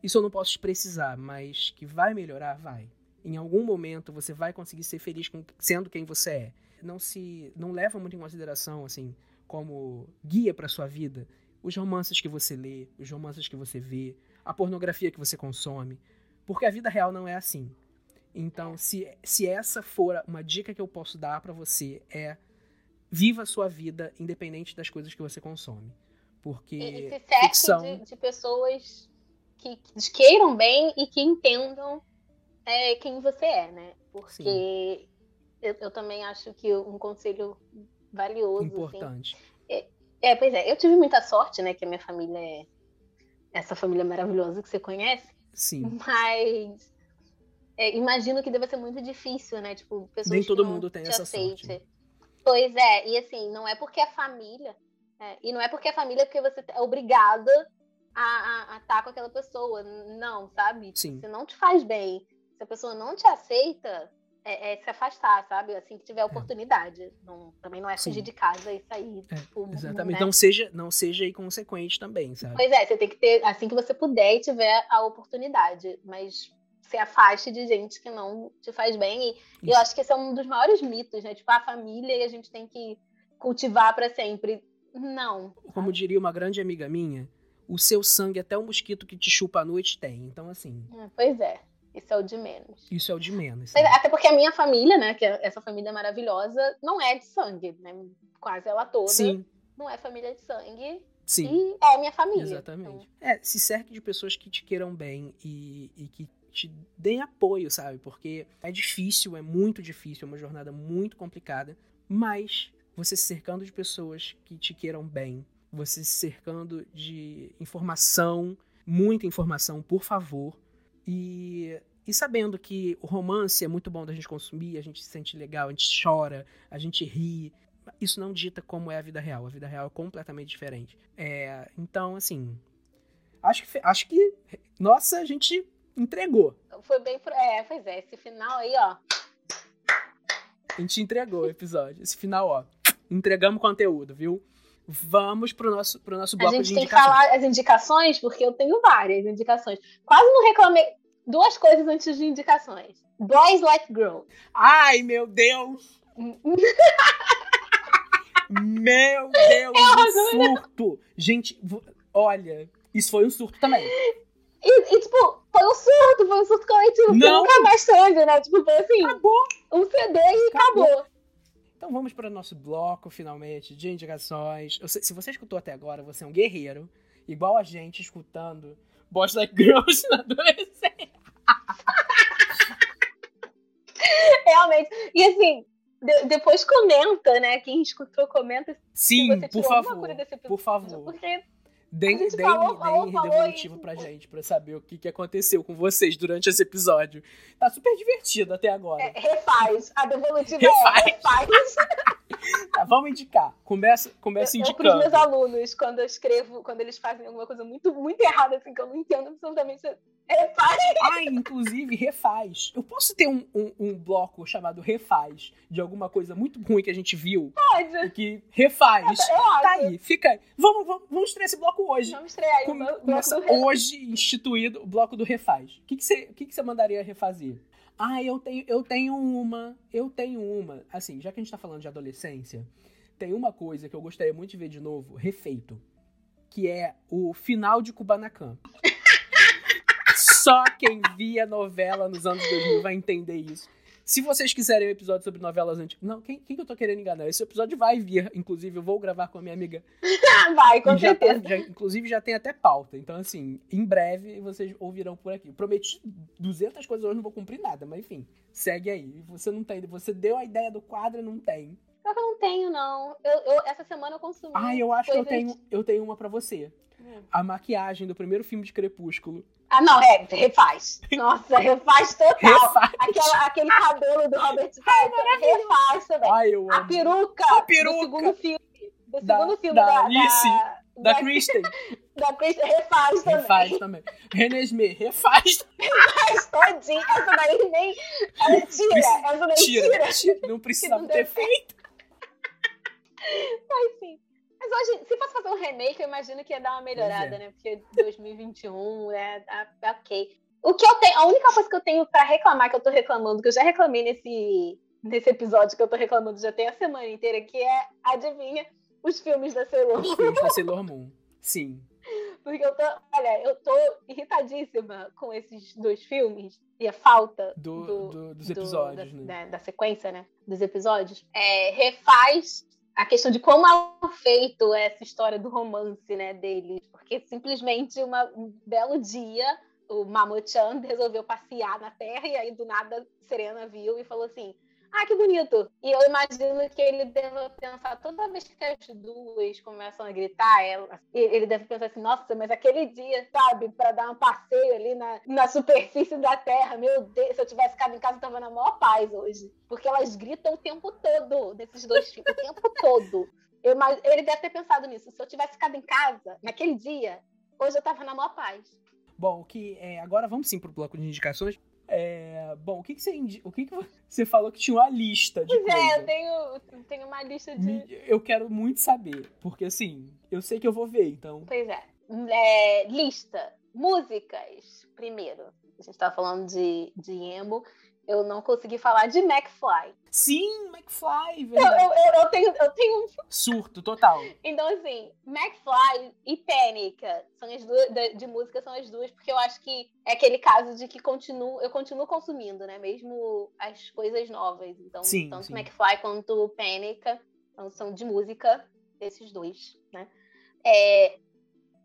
isso eu não posso precisar, mas que vai melhorar, vai. Em algum momento você vai conseguir ser feliz com, sendo quem você é. Não se não leva muito em consideração assim como guia para sua vida os romances que você lê, os romances que você vê, a pornografia que você consome, porque a vida real não é assim. Então, se, se essa for uma dica que eu posso dar para você é viva a sua vida independente das coisas que você consome, porque
e, se cerque ficção... de, de, pessoas que, que, queiram bem e que entendam é, quem você é, né? Porque eu, eu, também acho que um conselho valioso, assim,
importante. Assim,
é, pois é. Eu tive muita sorte, né? Que a minha família é essa família maravilhosa que você conhece.
Sim.
Mas é, imagino que deva ser muito difícil, né? Tipo, pessoas
Nem todo
que
mundo tem essa aceite. sorte. Né?
Pois é, e assim, não é porque a família. É, e não é porque a família porque você é obrigada a, estar tá com aquela pessoa. Não, sabe?
Sim.
Se não te faz bem, se a pessoa não te aceita, é, é, se afastar, sabe? Assim que tiver é. oportunidade. Não, também não é fugir Sim. de casa e sair.
É, tipo, exatamente. Né? Não seja, não seja inconsequente também, sabe?
Pois é, você tem que ter, assim que você puder e tiver a oportunidade. Mas se afaste de gente que não te faz bem. E, e eu acho que esse é um dos maiores mitos, né? Tipo, a família e a gente tem que cultivar para sempre. Não.
Como diria uma grande amiga minha, o seu sangue, até o mosquito que te chupa à noite, tem. Então, assim.
Pois é. Isso é o de menos.
Isso é o de menos.
Mas, até porque a minha família, né, que é essa família maravilhosa, não é de sangue, né? Quase ela toda.
Sim.
Não é família de sangue.
Sim.
E é minha família.
Exatamente. Então... É, se cerque de pessoas que te queiram bem e, e que te deem apoio, sabe? Porque é difícil, é muito difícil, é uma jornada muito complicada, mas você se cercando de pessoas que te queiram bem, você se cercando de informação, muita informação, por favor, e, e sabendo que o romance é muito bom da gente consumir, a gente se sente legal, a gente chora, a gente ri. Isso não dita como é a vida real. A vida real é completamente diferente. É, então, assim. Acho que, acho que. Nossa, a gente entregou.
Foi bem. É, pois é. Esse final aí, ó.
A gente entregou o episódio. Esse final, ó. Entregamos conteúdo, viu? Vamos pro nosso, pro nosso bloco de indicações. A gente tem que falar
as indicações, porque eu tenho várias indicações. Quase não reclamei. Duas coisas antes de indicações. Boys Like Girls.
Ai, meu Deus! Meu Deus, um surto! Gente, olha, isso foi um surto também.
E, e, tipo, foi um surto, foi um surto coletivo. Não. nunca mais né? Tipo, foi assim.
Acabou.
Um CD e acabou. acabou.
Então vamos para o nosso bloco, finalmente, de indicações. Sei, se você escutou até agora, você é um guerreiro. Igual a gente escutando Boss Like Girls na adolescência.
Realmente. E assim, de, depois comenta, né? Quem escutou, comenta.
Sim, por favor. Por favor.
Porque
Deem, deem, falou, falou, falou devolutivo e... pra gente, pra saber o que, que aconteceu com vocês durante esse episódio. Tá super divertido até agora.
É, refaz. A devolutiva refaz. é refaz.
tá, vamos indicar. Começa, começa eu, indicando.
Eu, pros meus alunos, quando eu escrevo, quando eles fazem alguma coisa muito, muito errada, assim, que eu não entendo absolutamente Refaz.
Ah, inclusive, refaz. Eu posso ter um, um, um, bloco chamado refaz de alguma coisa muito ruim que a gente viu?
Pode.
Que refaz.
Eu
tá aí, fica aí. Vamos, vamos, vamos estrear esse bloco hoje.
Vamos estrear aí.
Come, começa hoje instituído o bloco do refaz. O que, que, você, que, que você mandaria refazer? Ah, eu tenho, eu tenho uma. Eu tenho uma. Assim, já que a gente tá falando de adolescência, tem uma coisa que eu gostaria muito de ver de novo, refeito. Que é o final de Kubanacan. Só quem via novela nos anos 2000 vai entender isso. Se vocês quiserem um episódio sobre novelas antigas. Não, quem, quem que eu tô querendo enganar? Esse episódio vai vir. Inclusive, eu vou gravar com a minha amiga.
vai, com já certeza.
Tá, já, inclusive, já tem até pauta. Então, assim, em breve vocês ouvirão por aqui. prometi 200 coisas hoje, não vou cumprir nada, mas enfim, segue aí. Você não tem. Você deu a ideia do quadro e não tem.
Só que eu não tenho, não. Eu, eu, essa semana eu consumi.
Ah, eu acho que eu tenho, eu tenho uma para você. Hum. A maquiagem do primeiro filme de Crepúsculo.
Ah, não, é, refaz. Nossa, refaz total. Refaz. Aquela, aquele cabelo do Robert Pattinson, refaz também.
Ai, eu amo.
A peruca,
a peruca
do segundo filme. Do
da,
segundo filme
da,
da,
Alice, da, da, da Kristen.
Da Kristen, refaz também.
Refaz também. René Smith, refaz.
Refaz todinho. Essa daí nem... Ela tira, essa daí
tira. tira. Não precisava ter feito.
Mas sim. Mas hoje, se fosse fazer um remake, eu imagino que ia dar uma melhorada, é. né? Porque 2021, né? Tá, tá, ok. O que eu tenho, a única coisa que eu tenho para reclamar, que eu tô reclamando, que eu já reclamei nesse, nesse episódio que eu tô reclamando já tem a semana inteira, que é, adivinha, os filmes da Sailor Moon.
Os filmes da Sailor Moon, sim.
Porque eu tô, olha, eu tô irritadíssima com esses dois filmes e a falta
do, do, do dos episódios,
do,
da,
né? da, sequência, né? Dos episódios. É, refaz a questão de como é feito essa história do romance, né, deles. Porque simplesmente uma, um belo dia o Mamochan resolveu passear na Terra e aí do nada Serena viu e falou assim: ah, que bonito. E eu imagino que ele deve pensar, toda vez que as duas começam a gritar, ela, ele deve pensar assim, nossa, mas aquele dia, sabe, para dar um passeio ali na, na superfície da Terra, meu Deus, se eu tivesse ficado em casa, eu tava na maior paz hoje. Porque elas gritam o tempo todo, desses dois filhos, o tempo todo. Eu, ele deve ter pensado nisso. Se eu tivesse ficado em casa, naquele dia, hoje eu tava na maior paz.
Bom, que é, agora vamos sim pro bloco de indicações. É, bom, o que, que você o que, que você falou que tinha uma lista de
pois
coisa?
é, eu tenho, tenho uma lista de.
Eu quero muito saber, porque assim, eu sei que eu vou ver, então.
Pois é. é lista. Músicas, primeiro. A gente tava falando de, de emo eu não consegui falar de McFly.
Sim, McFly,
velho. Eu, eu, eu, tenho, eu tenho um
surto total.
Então, assim, McFly e Pânica são as duas de, de, música são as duas, porque eu acho que é aquele caso de que continuo, eu continuo consumindo, né? Mesmo as coisas novas. Então,
sim,
tanto
sim.
McFly quanto Pânica então, são de música, esses dois, né? É,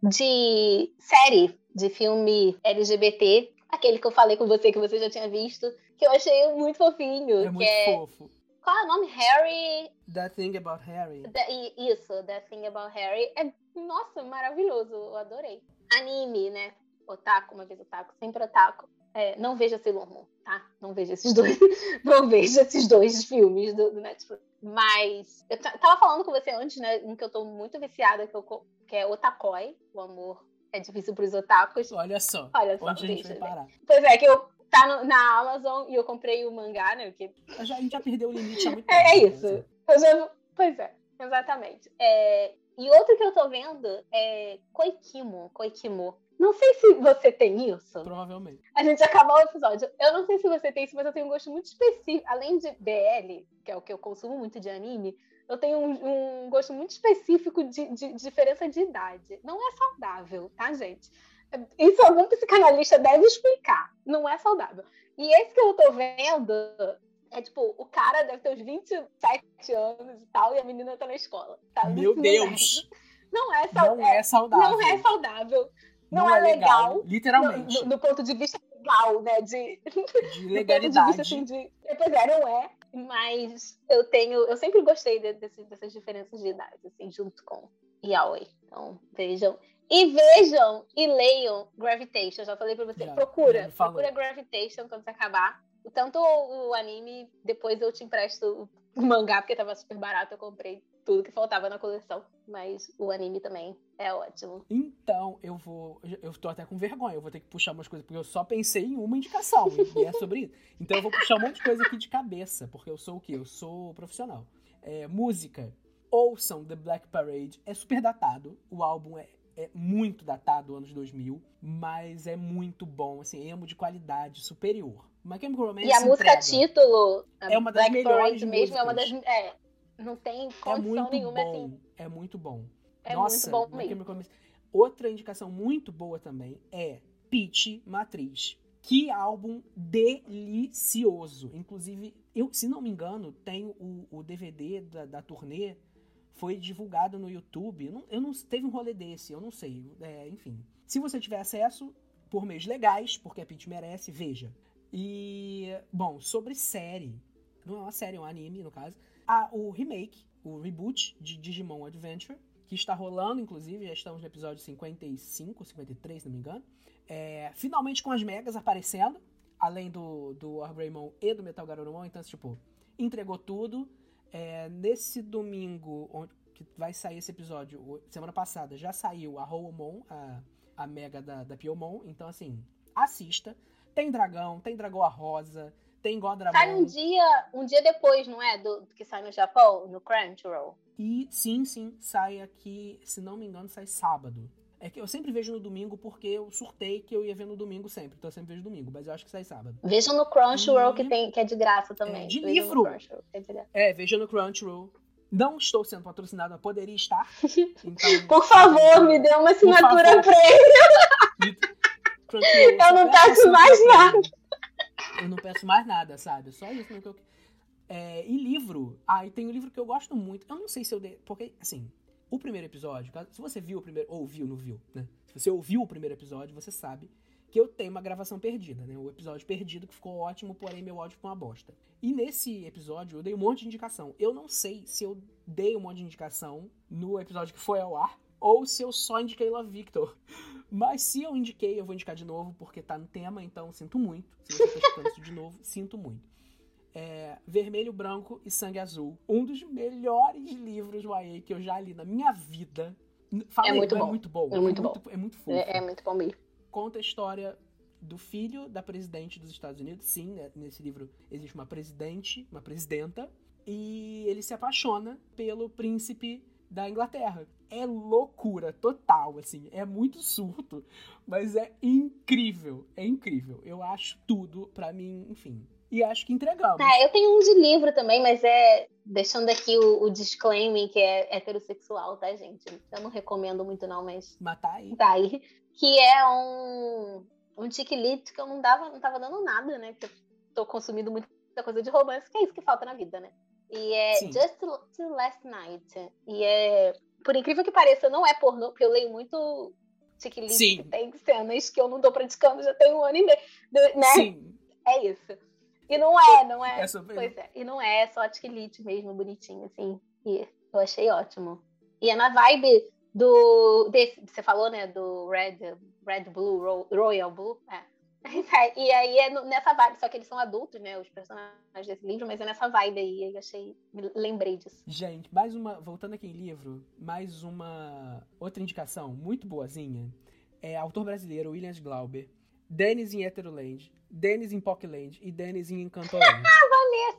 de série, de filme LGBT, aquele que eu falei com você, que você já tinha visto, que eu achei muito fofinho.
É muito
é...
fofo.
Qual é o nome? Harry.
That Thing About Harry.
The, isso, That Thing About Harry. É, nossa, maravilhoso. Eu adorei. Anime, né? Otaku, uma vez otaku, sempre otaku. É, não veja Sailor Moon, tá? Não veja esses dois. não veja esses dois filmes do, do Netflix. Mas eu tava falando com você antes, né? Um que eu tô muito viciada, que, eu, que é Otakoi, o amor é difícil pros otakus.
Olha só.
Olha só.
Onde a gente vai parar.
Pois é, que eu tá no, na Amazon e eu comprei o mangá, né? Que...
Já, a gente já perdeu o limite há muito
tempo. É,
é
isso. Eu já... Pois é, exatamente. É... E outro que eu tô vendo é Koikimo. Koikimo. Não sei se você tem isso.
Provavelmente.
A gente acabou o episódio. Eu não sei se você tem isso, mas eu tenho um gosto muito específico. Além de BL, que é o que eu consumo muito de anime, eu tenho um, um gosto muito específico de, de, diferença de idade. Não é saudável, tá, gente? Isso algum psicanalista deve explicar. Não é saudável. E esse que eu tô vendo é tipo, o cara deve ter uns 27 anos e tal, e a menina tá na escola. Tá?
Meu Deus!
Não é, saudável.
não é saudável.
Não é saudável.
Não, não é, é legal, legal. Literalmente.
No, no, ponto de vista legal, né? De,
de legalidade.
De vista, assim, de, pois é, não é. Mas eu tenho. Eu sempre gostei de, de, dessas diferenças de idade, assim, junto com Yaoi. Então, vejam. E vejam e leiam Gravitation. Já falei pra você. Já, procura. Já procura Gravitation quando você acabar. Tanto o anime, depois eu te empresto o mangá, porque tava super barato, eu comprei tudo que faltava na coleção. Mas o anime também é ótimo.
Então, eu vou. Eu tô até com vergonha, eu vou ter que puxar umas coisas, porque eu só pensei em uma indicação, e é sobre isso. Então eu vou puxar um monte de coisa aqui de cabeça, porque eu sou o quê? Eu sou profissional. É, música. Ouçam The Black Parade. É super datado. O álbum é, é muito datado, anos 2000, mas é muito bom, assim, emo de qualidade superior. My Chemical Romance
E a música
entrega.
título,
é uma das Black melhores Parade
mesmo, é uma das é, não tem condição
é muito
nenhuma
bom,
assim.
É muito bom.
É
Nossa,
muito bom mesmo.
Romance. Outra indicação muito boa também é Peach Matriz. Que álbum delicioso. Inclusive, eu, se não me engano, tem o, o DVD da, da turnê. Foi divulgado no YouTube. Eu não, eu não teve um rolê desse, eu não sei. É, enfim. Se você tiver acesso por meios legais, porque a Peach merece, veja. E, bom, sobre série. Não é uma série, é um anime, no caso. Ah, o remake, o reboot de Digimon Adventure, que está rolando, inclusive, já estamos no episódio 55, 53, se não me engano. É, finalmente com as megas aparecendo, além do, do Wargreymon e do Metal Garurumon, então, tipo, entregou tudo. É, nesse domingo, onde, que vai sair esse episódio, semana passada, já saiu a Houmon, a, a mega da, da Piomon, então, assim, assista. Tem dragão, tem dragão rosa, tem Godramon.
Sai um dia, um dia depois, não é? Do, do, que sai no Japão, no Crunchyroll.
E sim, sim, sai aqui, se não me engano, sai sábado. É que eu sempre vejo no domingo porque eu surtei que eu ia ver no domingo sempre. Então eu sempre vejo domingo, mas eu acho que sai sábado.
Veja no Crunchyroll e... que, tem, que é de graça também.
É, de veja livro. É, é, veja no Crunchyroll. Não estou sendo patrocinado, mas poderia estar. Então,
por favor, me dê uma assinatura prêmio. eu não peço mais nada.
Eu não peço mais nada, sabe? Só isso que eu. É, e livro. Ah, e tem um livro que eu gosto muito. Eu não sei se eu. De... Porque, assim, o primeiro episódio. Se você viu o primeiro. Ouviu, não viu, né? Se você ouviu o primeiro episódio, você sabe que eu tenho uma gravação perdida, né? O episódio perdido que ficou ótimo, porém meu áudio foi uma bosta. E nesse episódio eu dei um monte de indicação. Eu não sei se eu dei um monte de indicação no episódio que foi ao ar ou se eu só indiquei Love Victor. Mas se eu indiquei, eu vou indicar de novo, porque tá no tema, então sinto muito. Se você tá escutando isso de novo, sinto muito. É, Vermelho, Branco e Sangue Azul. Um dos melhores livros YA que eu já li na minha vida.
Falei, é muito
é
bom.
É muito bom.
É muito,
bom. É muito fofo.
É, é muito bom mesmo.
Conta a história do filho da presidente dos Estados Unidos. Sim, né, nesse livro existe uma presidente, uma presidenta. E ele se apaixona pelo príncipe da Inglaterra. É loucura total, assim, é muito surto, mas é incrível, é incrível. Eu acho tudo para mim, enfim. E acho que entregamos.
É, eu tenho um de livro também, mas é deixando aqui o, o disclaimer que é heterossexual, tá, gente? Eu não recomendo muito não, mas
Mas tá aí.
Tá aí. Que é um um tiquilite que eu não dava, não tava dando nada, né? Porque eu tô consumindo muita coisa de romance, que é isso que falta na vida, né? E é Sim. Just to Last Night. E é. Por incrível que pareça, não é pornô, porque eu leio muito checklist que tem cenas que eu não tô praticando já tem um ano e meio. Né?
Sim.
É isso. E não é, não é. é pois é. E não é, é só checklist mesmo, bonitinho, assim. E eu achei ótimo. E é na vibe do. Desse, você falou, né? Do Red, Red Blue, Royal Blue. É. E aí é nessa vibe, só que eles são adultos, né? Os personagens desse livro, mas é nessa vibe aí. Eu achei. Me lembrei disso.
Gente, mais uma. Voltando aqui em livro, mais uma outra indicação muito boazinha. É autor brasileiro, Williams Glauber. Dennis em Heteroland, Dennis em Pockland e Dennis em Encantoland.
ah,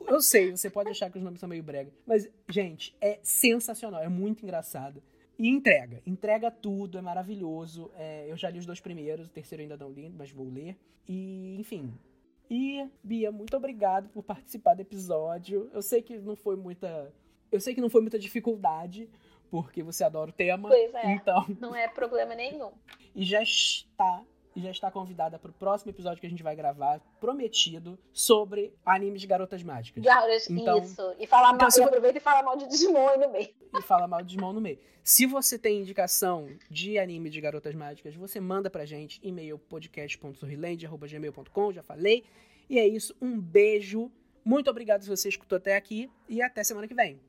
Eu sei, você pode achar que os nomes são meio brega. Mas, gente, é sensacional, é muito engraçado. E entrega. Entrega tudo, é maravilhoso. É, eu já li os dois primeiros, o terceiro ainda não li, mas vou ler. E, enfim. E, Bia, muito obrigado por participar do episódio. Eu sei que não foi muita. Eu sei que não foi muita dificuldade, porque você adora o tema.
Pois é.
Então.
Não é problema nenhum.
E já está e já está convidada para o próximo episódio que a gente vai gravar, prometido, sobre animes de garotas mágicas.
Garotas, então, isso. E fala mal, então, e aproveita e fala mal de Digimon aí no meio.
E fala mal de Digimon no meio. Se você tem indicação de anime de garotas mágicas, você manda pra gente e-mail podcast.sorrilende.gmail.com, já falei. E é isso, um beijo. Muito obrigado se você escutou até aqui e até semana que vem.